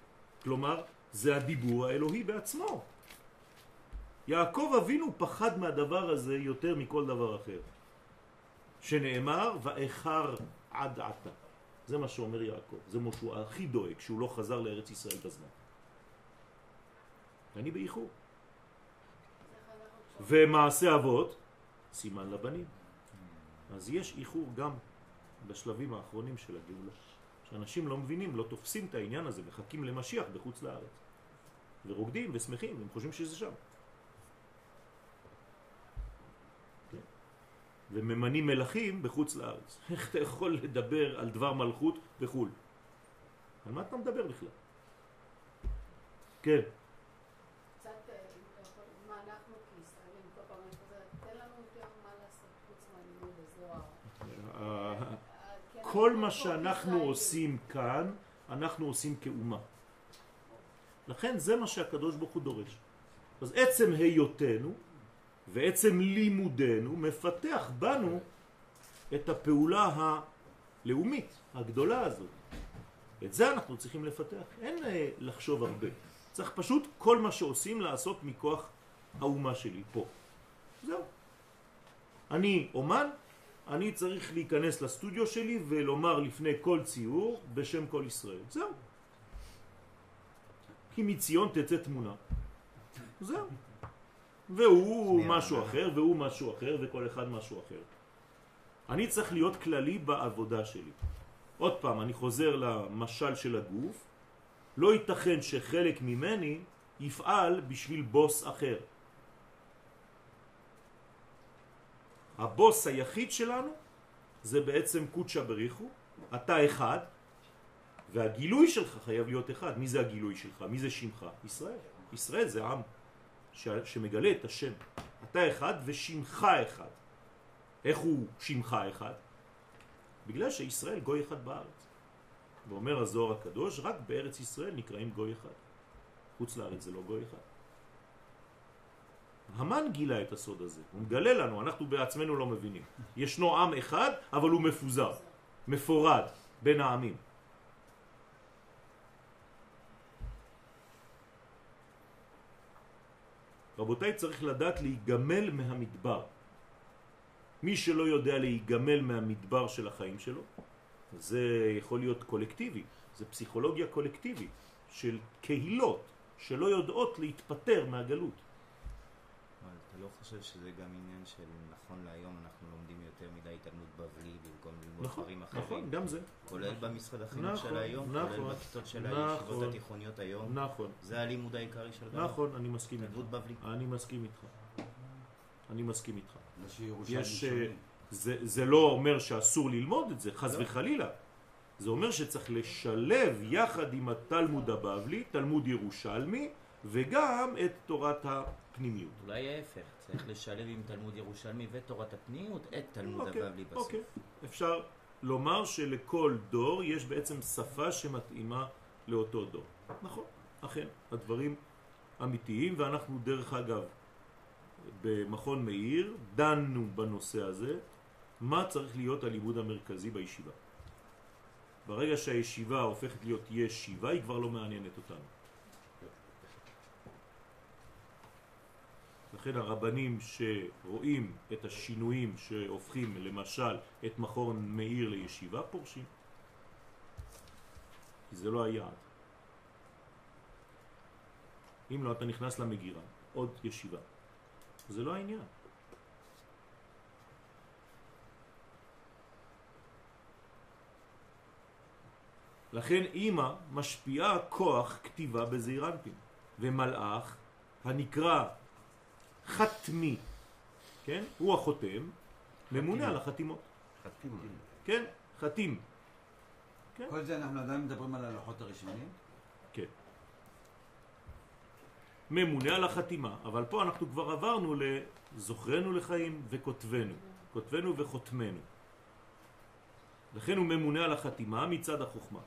כלומר, זה הדיבור האלוהי בעצמו. יעקב אבינו פחד מהדבר הזה יותר מכל דבר אחר. שנאמר, ואיחר עד עתה. זה מה שאומר יעקב. זה מה שהוא הכי דואג, שהוא לא חזר לארץ ישראל בזמן. אני באיחור. ומעשה אבות, סימן לבנים. אז יש איחור גם בשלבים האחרונים של הגאולה. שאנשים לא מבינים, לא תופסים את העניין הזה, מחכים למשיח בחוץ לארץ. ורוקדים ושמחים, הם חושבים שזה שם. כן. וממנים מלכים בחוץ לארץ. איך אתה יכול לדבר על דבר מלכות בחו"ל? על מה אתה מדבר בכלל? כן. כל מה שאנחנו עושים כאן, אנחנו עושים כאומה. לכן זה מה שהקדוש ברוך הוא דורש. אז עצם היותנו ועצם לימודנו מפתח בנו את הפעולה הלאומית הגדולה הזאת. את זה אנחנו צריכים לפתח, אין אה, לחשוב הרבה. צריך פשוט כל מה שעושים לעשות מכוח האומה שלי פה. זהו. אני אומן, אני צריך להיכנס לסטודיו שלי ולומר לפני כל ציור בשם כל ישראל. זהו. כי מציון תצא תמונה. זהו. והוא משהו אחר, והוא משהו אחר, וכל אחד משהו אחר. אני צריך להיות כללי בעבודה שלי. עוד פעם, אני חוזר למשל של הגוף, לא ייתכן שחלק ממני יפעל בשביל בוס אחר. הבוס היחיד שלנו זה בעצם קודשא בריחו, אתה אחד, והגילוי שלך חייב להיות אחד. מי זה הגילוי שלך? מי זה שמך? ישראל. ישראל זה עם ש... שמגלה את השם. אתה אחד ושמך אחד. איך הוא שמך אחד? בגלל שישראל גוי אחד בארץ. ואומר הזוהר הקדוש, רק בארץ ישראל נקראים גוי אחד. חוץ לארץ זה לא גוי אחד. המן גילה את הסוד הזה, הוא מגלה לנו, אנחנו בעצמנו לא מבינים. ישנו עם אחד, אבל הוא מפוזר, מפורד בין העמים. רבותיי, צריך לדעת להיגמל מהמדבר. מי שלא יודע להיגמל מהמדבר של החיים שלו, זה יכול להיות קולקטיבי, זה פסיכולוגיה קולקטיבית של קהילות שלא יודעות להתפטר מהגלות. אבל אתה לא חושב שזה גם עניין של נכון להיום אנחנו לומדים יותר מדי תלמוד בבלי במקום ללמוד נכון, דברים אחרים? נכון, גם זה. כולל במשרד החינוך נכון, של היום, נכון, כולל בכיתות של נכון, הישיבות התיכוניות היום. נכון, זה הלימוד העיקרי של גל. נכון, אני מסכים איתך. תלמוד בבלי. אני מסכים איתך. אני מסכים איתך. יש, אה. זה, זה לא אומר שאסור ללמוד את זה, חס לא. וחלילה. זה אומר שצריך לשלב יחד עם התלמוד הבבלי, תלמוד ירושלמי, וגם את תורת הפנימיות. אולי ההפך, צריך לשלב עם תלמוד ירושלמי ותורת הפנימיות את תלמוד אוקיי, הבבלי בסוף. אוקיי. אפשר לומר שלכל דור יש בעצם שפה שמתאימה לאותו דור. נכון, אכן, הדברים אמיתיים, ואנחנו דרך אגב במכון מאיר דנו בנושא הזה, מה צריך להיות הלימוד המרכזי בישיבה. ברגע שהישיבה הופכת להיות ישיבה, היא כבר לא מעניינת אותנו. לכן הרבנים שרואים את השינויים שהופכים למשל את מכון מאיר לישיבה פורשים. כי זה לא היעד. אם לא, אתה נכנס למגירה, עוד ישיבה. זה לא העניין. לכן אימא משפיעה כוח כתיבה בזעיר ומלאך הנקרא חתמי, כן? הוא החותם, ממונה על החתימות. חתימה. כן, חתים. כן. כל זה אנחנו עדיין מדברים על הלוחות הראשונים? כן. ממונה על החתימה, אבל פה אנחנו כבר עברנו לזוכרנו לחיים וכותבנו, כותבנו וחותמנו. לכן הוא ממונה על החתימה מצד החוכמה.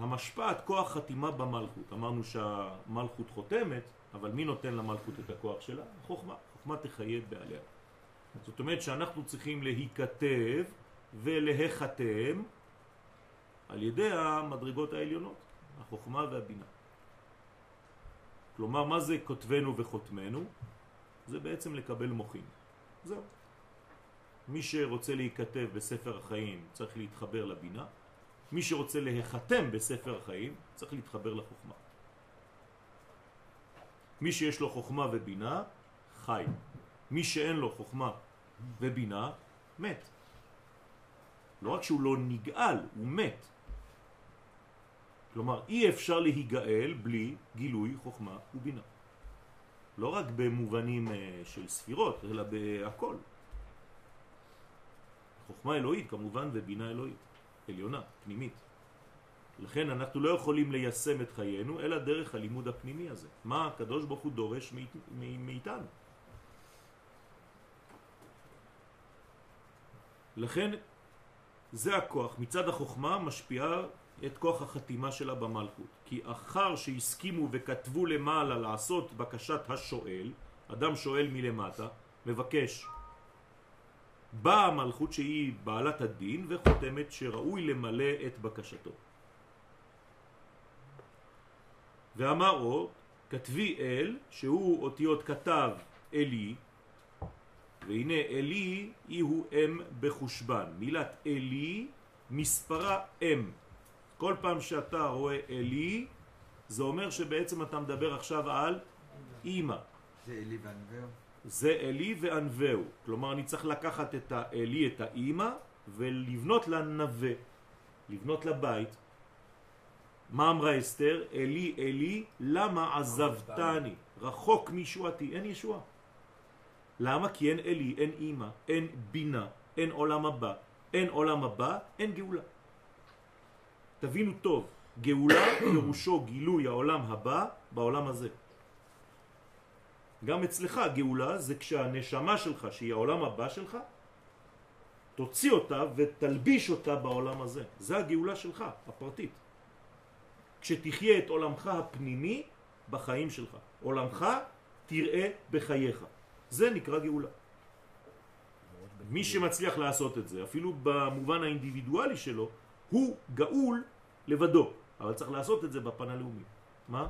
המשפעת כוח חתימה במלכות. אמרנו שהמלכות חותמת, אבל מי נותן למלכות את הכוח שלה? חוכמה. חוכמה תחייב בעליה. זאת אומרת שאנחנו צריכים להיכתב ולהחתם על ידי המדרגות העליונות, החוכמה והבינה. כלומר, מה זה כותבנו וחותמנו? זה בעצם לקבל מוחין. זהו. מי שרוצה להיכתב בספר החיים צריך להתחבר לבינה, מי שרוצה להיחתם בספר החיים צריך להתחבר לחוכמה. מי שיש לו חוכמה ובינה, חי. מי שאין לו חוכמה ובינה, מת. לא רק שהוא לא נגאל, הוא מת. כלומר, אי אפשר להיגאל בלי גילוי חוכמה ובינה. לא רק במובנים אה, של ספירות, אלא בהכל. חוכמה אלוהית כמובן ובינה אלוהית, עליונה, פנימית. לכן אנחנו לא יכולים ליישם את חיינו אלא דרך הלימוד הפנימי הזה. מה הקדוש ברוך הוא דורש מאית, מאיתנו. לכן זה הכוח, מצד החוכמה משפיעה את כוח החתימה שלה במלכות. כי אחר שהסכימו וכתבו למעלה לעשות בקשת השואל, אדם שואל מלמטה, מבקש, באה המלכות שהיא בעלת הדין וחותמת שראוי למלא את בקשתו. ואמר עוד, כתבי אל, שהוא אותיות כתב אלי, והנה אלי היא הוא אם בחושבן. מילת אלי מספרה אם. כל פעם שאתה רואה אלי, זה אומר שבעצם אתה מדבר עכשיו על אימא. זה אלי וענווהו? זה אלי וענווהו. כלומר, אני צריך לקחת את האלי, את האימא, ולבנות לה נווה, לבנות לה בית. מה אמרה אסתר? אלי אלי למה עזבתני? רחוק מישועתי, אין ישועה. למה? כי אין אלי, אין אימא, אין בינה, אין עולם הבא. אין עולם הבא, אין גאולה. תבינו טוב, גאולה פירושו גילוי העולם הבא בעולם הזה. גם אצלך גאולה זה כשהנשמה שלך, שהיא העולם הבא שלך, תוציא אותה ותלביש אותה בעולם הזה. זה הגאולה שלך, הפרטית. כשתחיה את עולמך הפנימי בחיים שלך. עולמך תראה בחייך. זה נקרא גאולה. מי שמצליח לעשות את זה, אפילו במובן האינדיבידואלי שלו, הוא גאול לבדו. אבל צריך לעשות את זה בפן הלאומי. מה?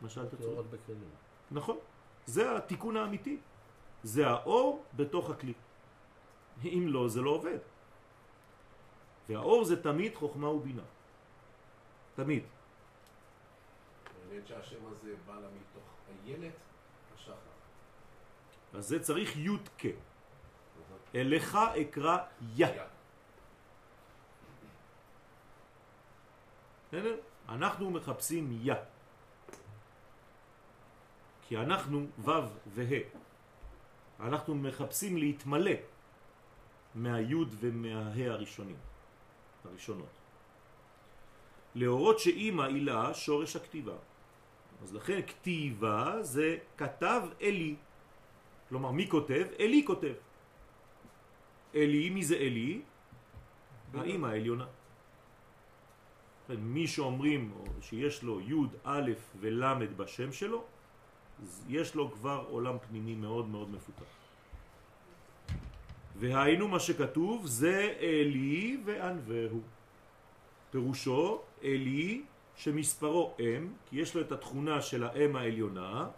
מה שאלת בכלים. נכון. זה התיקון האמיתי. זה האור בתוך הכלי. אם לא, זה לא עובד. והאור זה תמיד חוכמה ובינה. תמיד. מעניין שהשם הזה בא לה מתוך איילת השחר. אז זה צריך י' כ'. אליך אקרא יא. אנחנו מחפשים יא. כי אנחנו ו' וה'. אנחנו מחפשים להתמלא מהיוד ומהה הראשונים, הראשונות. להורות שאימא הילה שורש הכתיבה. אז לכן כתיבה זה כתב אלי. כלומר, מי כותב? אלי כותב. אלי, מי זה אלי? האימא העליונה. מי שאומרים או שיש לו י' א' ול' בשם שלו, יש לו כבר עולם פנימי מאוד מאוד מפותח. והיינו מה שכתוב זה אלי וענווהו. פירושו אלי שמספרו אם, כי יש לו את התכונה של האם העליונה,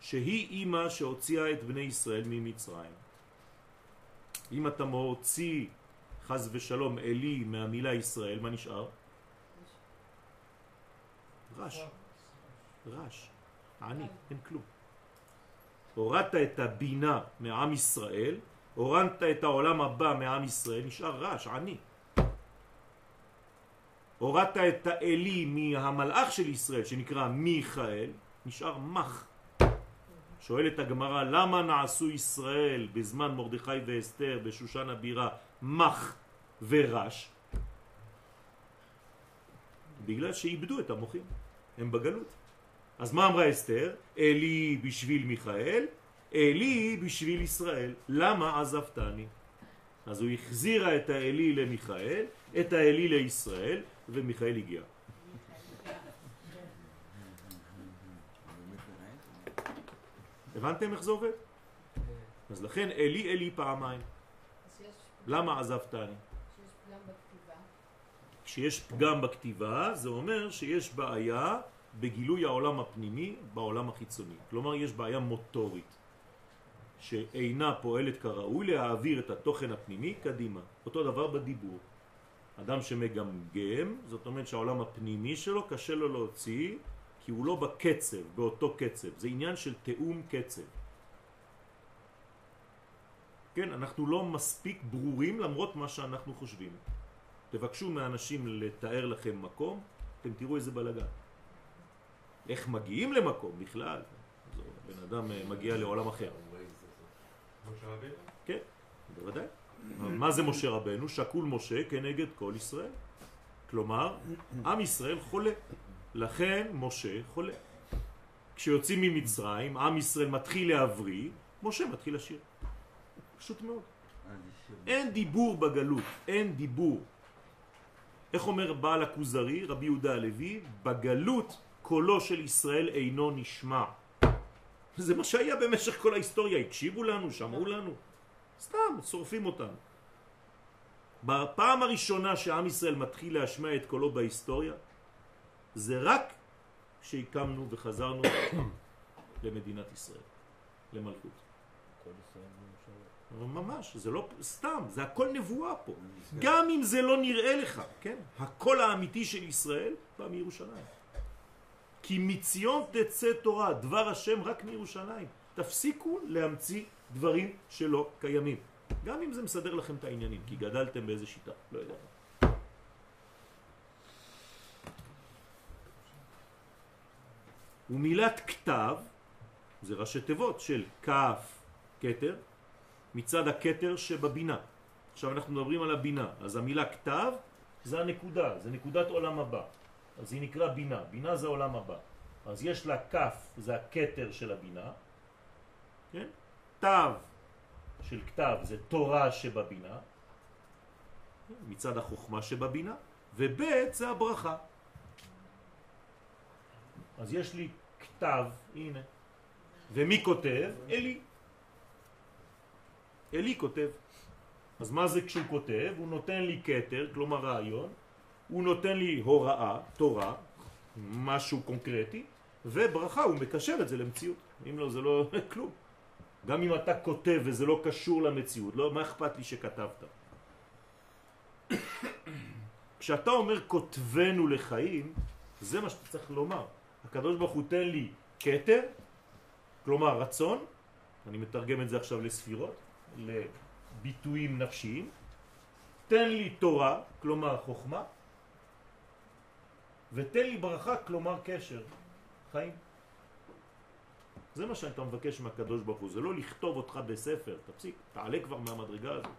שהיא אימא שהוציאה את בני ישראל ממצרים. אם אתה מוציא חז ושלום אלי מהמילה ישראל, מה נשאר? רש. רש. עני, אין כלום. הורדת את הבינה מעם ישראל, הורדת את העולם הבא מעם ישראל, נשאר רש, עני. הורדת את האלי מהמלאך של ישראל, שנקרא מיכאל, נשאר מח. שואלת הגמרא, למה נעשו ישראל בזמן מרדכי ואסתר בשושן הבירה מח ורש? בגלל שאיבדו את המוחים, הם בגלות. אז מה אמרה אסתר? אלי בשביל מיכאל, אלי בשביל ישראל. למה עזבתני? אז הוא החזירה את האלי למיכאל, את האלי לישראל, ומיכאל הגיע. הבנתם איך זה עובד? אז לכן אלי אלי פעמיים. למה עזבתני? פגם בכתיבה. כשיש פגם בכתיבה זה אומר שיש בעיה בגילוי העולם הפנימי בעולם החיצוני. כלומר יש בעיה מוטורית שאינה פועלת כראוי להעביר את התוכן הפנימי קדימה. אותו דבר בדיבור. אדם שמגמגם, זאת אומרת שהעולם הפנימי שלו קשה לו להוציא כי הוא לא בקצב, באותו קצב. זה עניין של תאום קצב. כן, אנחנו לא מספיק ברורים למרות מה שאנחנו חושבים. תבקשו מאנשים לתאר לכם מקום, אתם תראו איזה בלגן. איך מגיעים למקום בכלל? אז בן אדם אה, מגיע לעולם אחר. כן, בוודאי. מה זה משה רבנו? שקול משה כנגד כל ישראל. כלומר, עם ישראל חולה. לכן משה חולה. כשיוצאים ממצרים, עם ישראל מתחיל להבריא, משה מתחיל לשיר. פשוט מאוד. אין דיבור בגלות, אין דיבור. איך אומר בעל הכוזרי, רבי יהודה הלוי, בגלות קולו של ישראל אינו נשמע. זה מה שהיה במשך כל ההיסטוריה, הקשיבו לנו, שמעו לנו. סתם, שורפים אותנו. בפעם הראשונה שעם ישראל מתחיל להשמע את קולו בהיסטוריה, זה רק כשהקמנו וחזרנו למדינת ישראל, למלכות. ממש, זה לא סתם, זה הכל נבואה פה. גם אם זה לא נראה לך, כן? הקול האמיתי של ישראל בא מירושלים. כי מציון תצא תורה, דבר השם רק מירושלים. תפסיקו להמציא דברים שלא קיימים. גם אם זה מסדר לכם את העניינים, כי גדלתם באיזה שיטה, לא יודע. ומילת כתב, זה ראשי תיבות של כף כתר, מצד הכתר שבבינה. עכשיו אנחנו מדברים על הבינה, אז המילה כתב זה הנקודה, זה נקודת עולם הבא. אז היא נקרא בינה, בינה זה עולם הבא. אז יש לה כף, זה הכתר של הבינה, כן? תו של כתב זה תורה שבבינה, מצד החוכמה שבבינה, וב' זה הברכה. אז יש לי כתב, הנה, ומי כותב? אלי. אלי כותב. אז מה זה כשהוא כותב? הוא נותן לי כתר, כלומר רעיון, הוא נותן לי הוראה, תורה, משהו קונקרטי, וברכה, הוא מקשר את זה למציאות. אם לא, זה לא כלום. גם אם אתה כותב וזה לא קשור למציאות, לא, מה אכפת לי שכתבת? כשאתה אומר כותבנו לחיים, זה מה שאתה צריך לומר. הקדוש ברוך הוא תן לי כתר, כלומר רצון, אני מתרגם את זה עכשיו לספירות, לביטויים נפשיים, תן לי תורה, כלומר חוכמה, ותן לי ברכה, כלומר קשר, חיים. זה מה שאתה מבקש מהקדוש ברוך הוא, זה לא לכתוב אותך בספר, תפסיק, תעלה כבר מהמדרגה הזאת.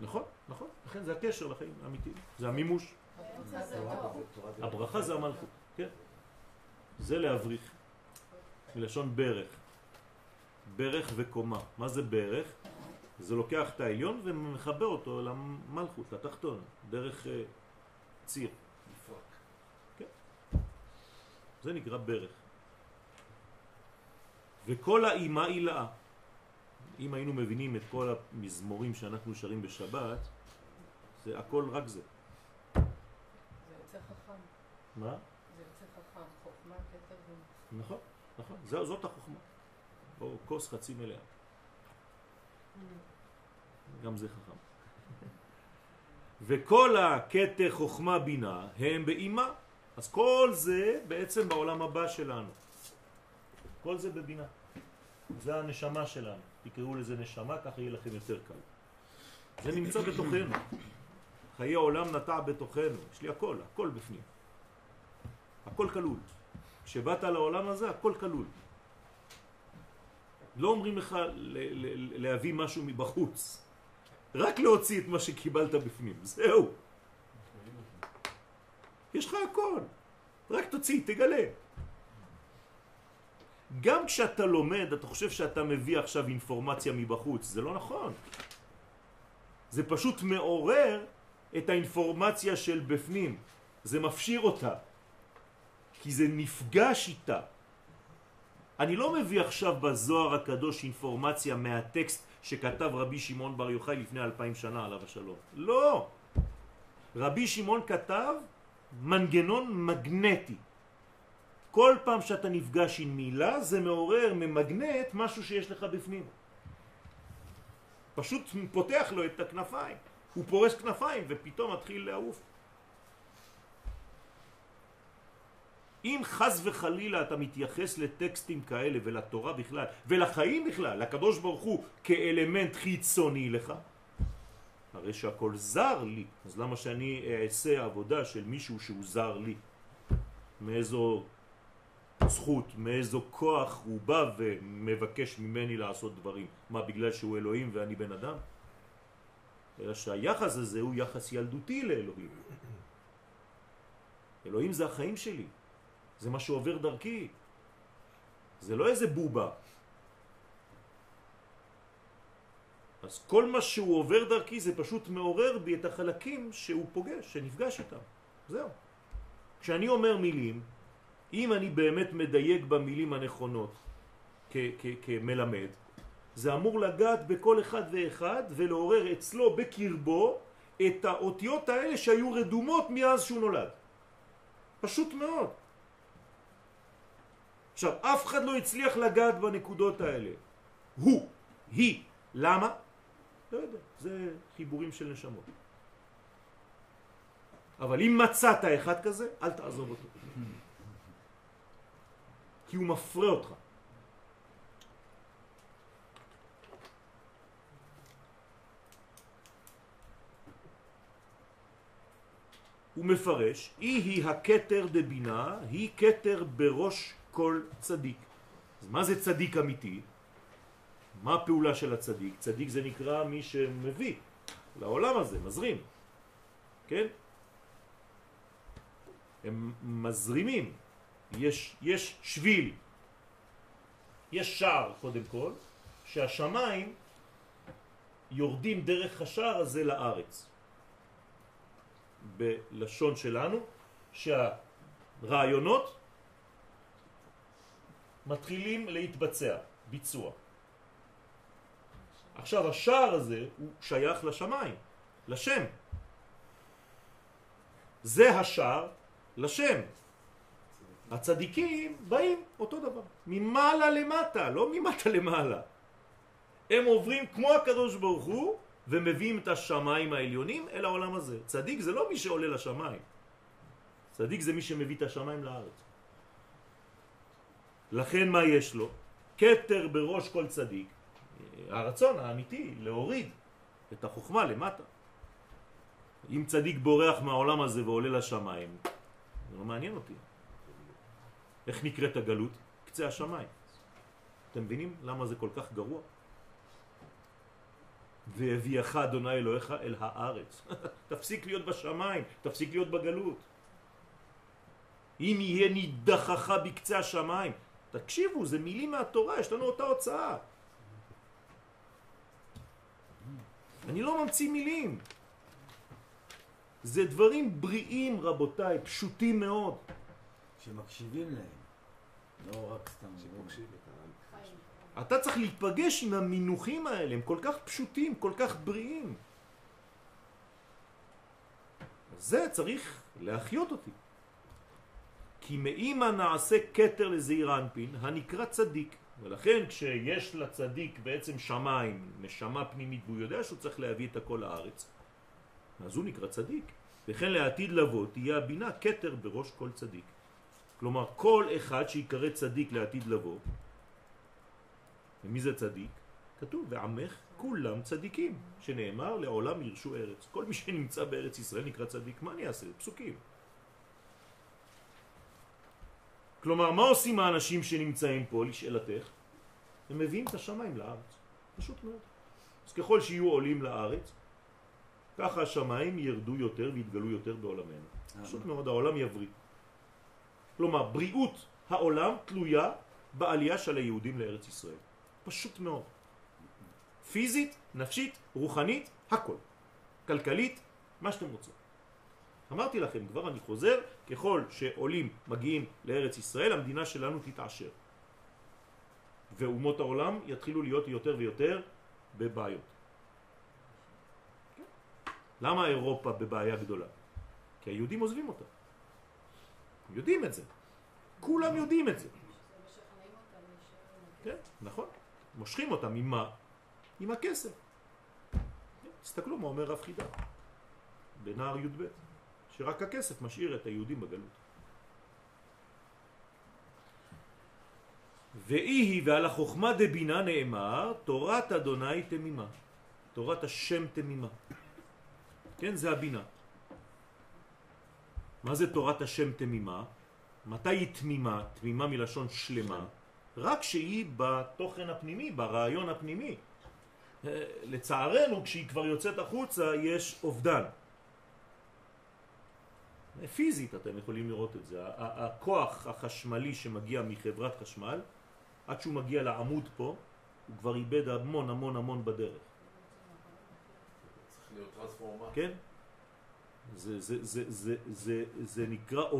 נכון, נכון, לכן זה הקשר לחיים האמיתיים, זה המימוש. הברכה זה המלכות, כן. זה להבריך, מלשון ברך. ברך וקומה. מה זה ברך? זה לוקח את העליון ומחבר אותו למלכות, לתחתון, דרך uh, ציר. כן. זה נקרא ברך. וכל האימה הילאה. אם היינו מבינים את כל המזמורים שאנחנו שרים בשבת, זה הכל רק זה. זה יוצא חכם. מה? זה יוצא חכם. חוכמה, כתר ו... נכון, נכון, זו, זאת החוכמה. או כוס חצי מלאה. גם זה חכם. וכל הקטע חוכמה בינה הם באימה. אז כל זה בעצם בעולם הבא שלנו. כל זה בבינה. זה הנשמה שלנו. תקראו לזה נשמה, ככה יהיה לכם יותר קל. זה נמצא בתוכנו. חיי עולם נטע בתוכנו. יש לי הכל, הכל בפנים. הכל כלול. כשבאת לעולם הזה, הכל כלול. לא אומרים לך להביא משהו מבחוץ. רק להוציא את מה שקיבלת בפנים. זהו. יש לך הכל. רק תוציא, תגלה. גם כשאתה לומד, אתה חושב שאתה מביא עכשיו אינפורמציה מבחוץ. זה לא נכון. זה פשוט מעורר את האינפורמציה של בפנים. זה מפשיר אותה. כי זה נפגש איתה. אני לא מביא עכשיו בזוהר הקדוש אינפורמציה מהטקסט שכתב רבי שמעון בר יוחאי לפני אלפיים שנה עליו השלום. לא! רבי שמעון כתב מנגנון מגנטי. כל פעם שאתה נפגש עם מילה זה מעורר, ממגנט, משהו שיש לך בפנים. פשוט פותח לו את הכנפיים. הוא פורס כנפיים ופתאום מתחיל לעוף. אם חז וחלילה אתה מתייחס לטקסטים כאלה ולתורה בכלל ולחיים בכלל, לקדוש ברוך הוא כאלמנט חיצוני לך, הרי שהכל זר לי, אז למה שאני אעשה עבודה של מישהו שהוא זר לי? מאיזו זכות, מאיזו כוח הוא בא ומבקש ממני לעשות דברים? מה, בגלל שהוא אלוהים ואני בן אדם? אלא שהיחס הזה הוא יחס ילדותי לאלוהים. אלוהים זה החיים שלי. זה מה שעובר דרכי. זה לא איזה בובה. אז כל מה שהוא עובר דרכי זה פשוט מעורר בי את החלקים שהוא פוגש, שנפגש איתם. זהו. כשאני אומר מילים, אם אני באמת מדייק במילים הנכונות כמלמד, זה אמור לגעת בכל אחד ואחד ולעורר אצלו בקרבו את האותיות האלה שהיו רדומות מאז שהוא נולד. פשוט מאוד. עכשיו, אף אחד לא הצליח לגעת בנקודות האלה. הוא, היא. למה? לא יודע, זה חיבורים של נשמות. אבל אם מצאת אחד כזה, אל תעזוב אותו. כי הוא מפרה אותך. הוא מפרש, היא היא הכתר דבינה, היא כתר בראש כל צדיק. אז מה זה צדיק אמיתי? מה הפעולה של הצדיק? צדיק זה נקרא מי שמביא לעולם הזה, מזרים, כן? הם מזרימים, יש, יש שביל, יש שער קודם כל, שהשמיים יורדים דרך השער הזה לארץ. בלשון שלנו, שהרעיונות מתחילים להתבצע, ביצוע. עכשיו השער הזה הוא שייך לשמיים, לשם. זה השער לשם. הצדיקים באים אותו דבר, ממעלה למטה, לא ממטה למעלה. הם עוברים כמו הקדוש ברוך הוא ומביאים את השמיים העליונים אל העולם הזה. צדיק זה לא מי שעולה לשמיים. צדיק זה מי שמביא את השמיים לארץ. לכן מה יש לו? כתר בראש כל צדיק. הרצון האמיתי להוריד את החוכמה למטה. אם צדיק בורח מהעולם הזה ועולה לשמיים, זה לא מעניין אותי. איך נקראת הגלות? קצה השמיים. אתם מבינים למה זה כל כך גרוע? והביאך אדוני אלוהיך אל הארץ. תפסיק להיות בשמיים, תפסיק להיות בגלות. אם יהיה נידחך בקצה השמיים, תקשיבו, זה מילים מהתורה, יש לנו אותה הוצאה. אני לא ממציא מילים. זה דברים בריאים, רבותיי, פשוטים מאוד. שמקשיבים להם, לא רק סתם. חיים. אתה צריך להיפגש עם המינוחים האלה, הם כל כך פשוטים, כל כך בריאים. זה צריך להחיות אותי. כי מאמא נעשה כתר לזעיר אנפין, הנקרא צדיק. ולכן כשיש לצדיק בעצם שמיים, נשמה פנימית, והוא יודע שהוא צריך להביא את הכל לארץ, אז הוא נקרא צדיק. וכן לעתיד לבוא תהיה הבינה כתר בראש כל צדיק. כלומר, כל אחד שיקרא צדיק לעתיד לבוא, ומי זה צדיק? כתוב, ועמך כולם צדיקים, שנאמר לעולם ירשו ארץ. כל מי שנמצא בארץ ישראל נקרא צדיק, מה אני אעשה? פסוקים. כלומר, מה עושים האנשים שנמצאים פה, לשאלתך? הם מביאים את השמיים לארץ. פשוט מאוד. אז ככל שיהיו עולים לארץ, ככה השמיים ירדו יותר ויתגלו יותר בעולמנו. פשוט מאוד, העולם יבריא. כלומר, בריאות העולם תלויה בעלייה של היהודים לארץ ישראל. פשוט מאוד. פיזית, נפשית, רוחנית, הכל. כלכלית, מה שאתם רוצים. אמרתי לכם, כבר אני חוזר, ככל שעולים מגיעים לארץ ישראל, המדינה שלנו תתעשר. ואומות העולם יתחילו להיות יותר ויותר בבעיות. למה אירופה בבעיה גדולה? כי היהודים עוזבים אותה. יודעים את זה. כולם יודעים את זה. כן, נכון. מושכים אותם עם מה? עם הכסף. תסתכלו מה אומר רב חידה בנער י"ב, שרק הכסף משאיר את היהודים בגלות. ואי היא ועל החוכמה דבינה נאמר תורת אדוני תמימה תורת השם תמימה כן זה הבינה מה זה תורת השם תמימה? מתי היא תמימה? תמימה מלשון שלמה רק שהיא בתוכן הפנימי, ברעיון הפנימי אה, לצערנו כשהיא כבר יוצאת החוצה יש אובדן פיזית אתם יכולים לראות את זה הכוח החשמלי שמגיע מחברת חשמל עד שהוא מגיע לעמוד פה הוא כבר איבד המון המון המון בדרך צריך להיות טרנספורמציה. כן? זה, זה, זה, זה, זה, זה נקרא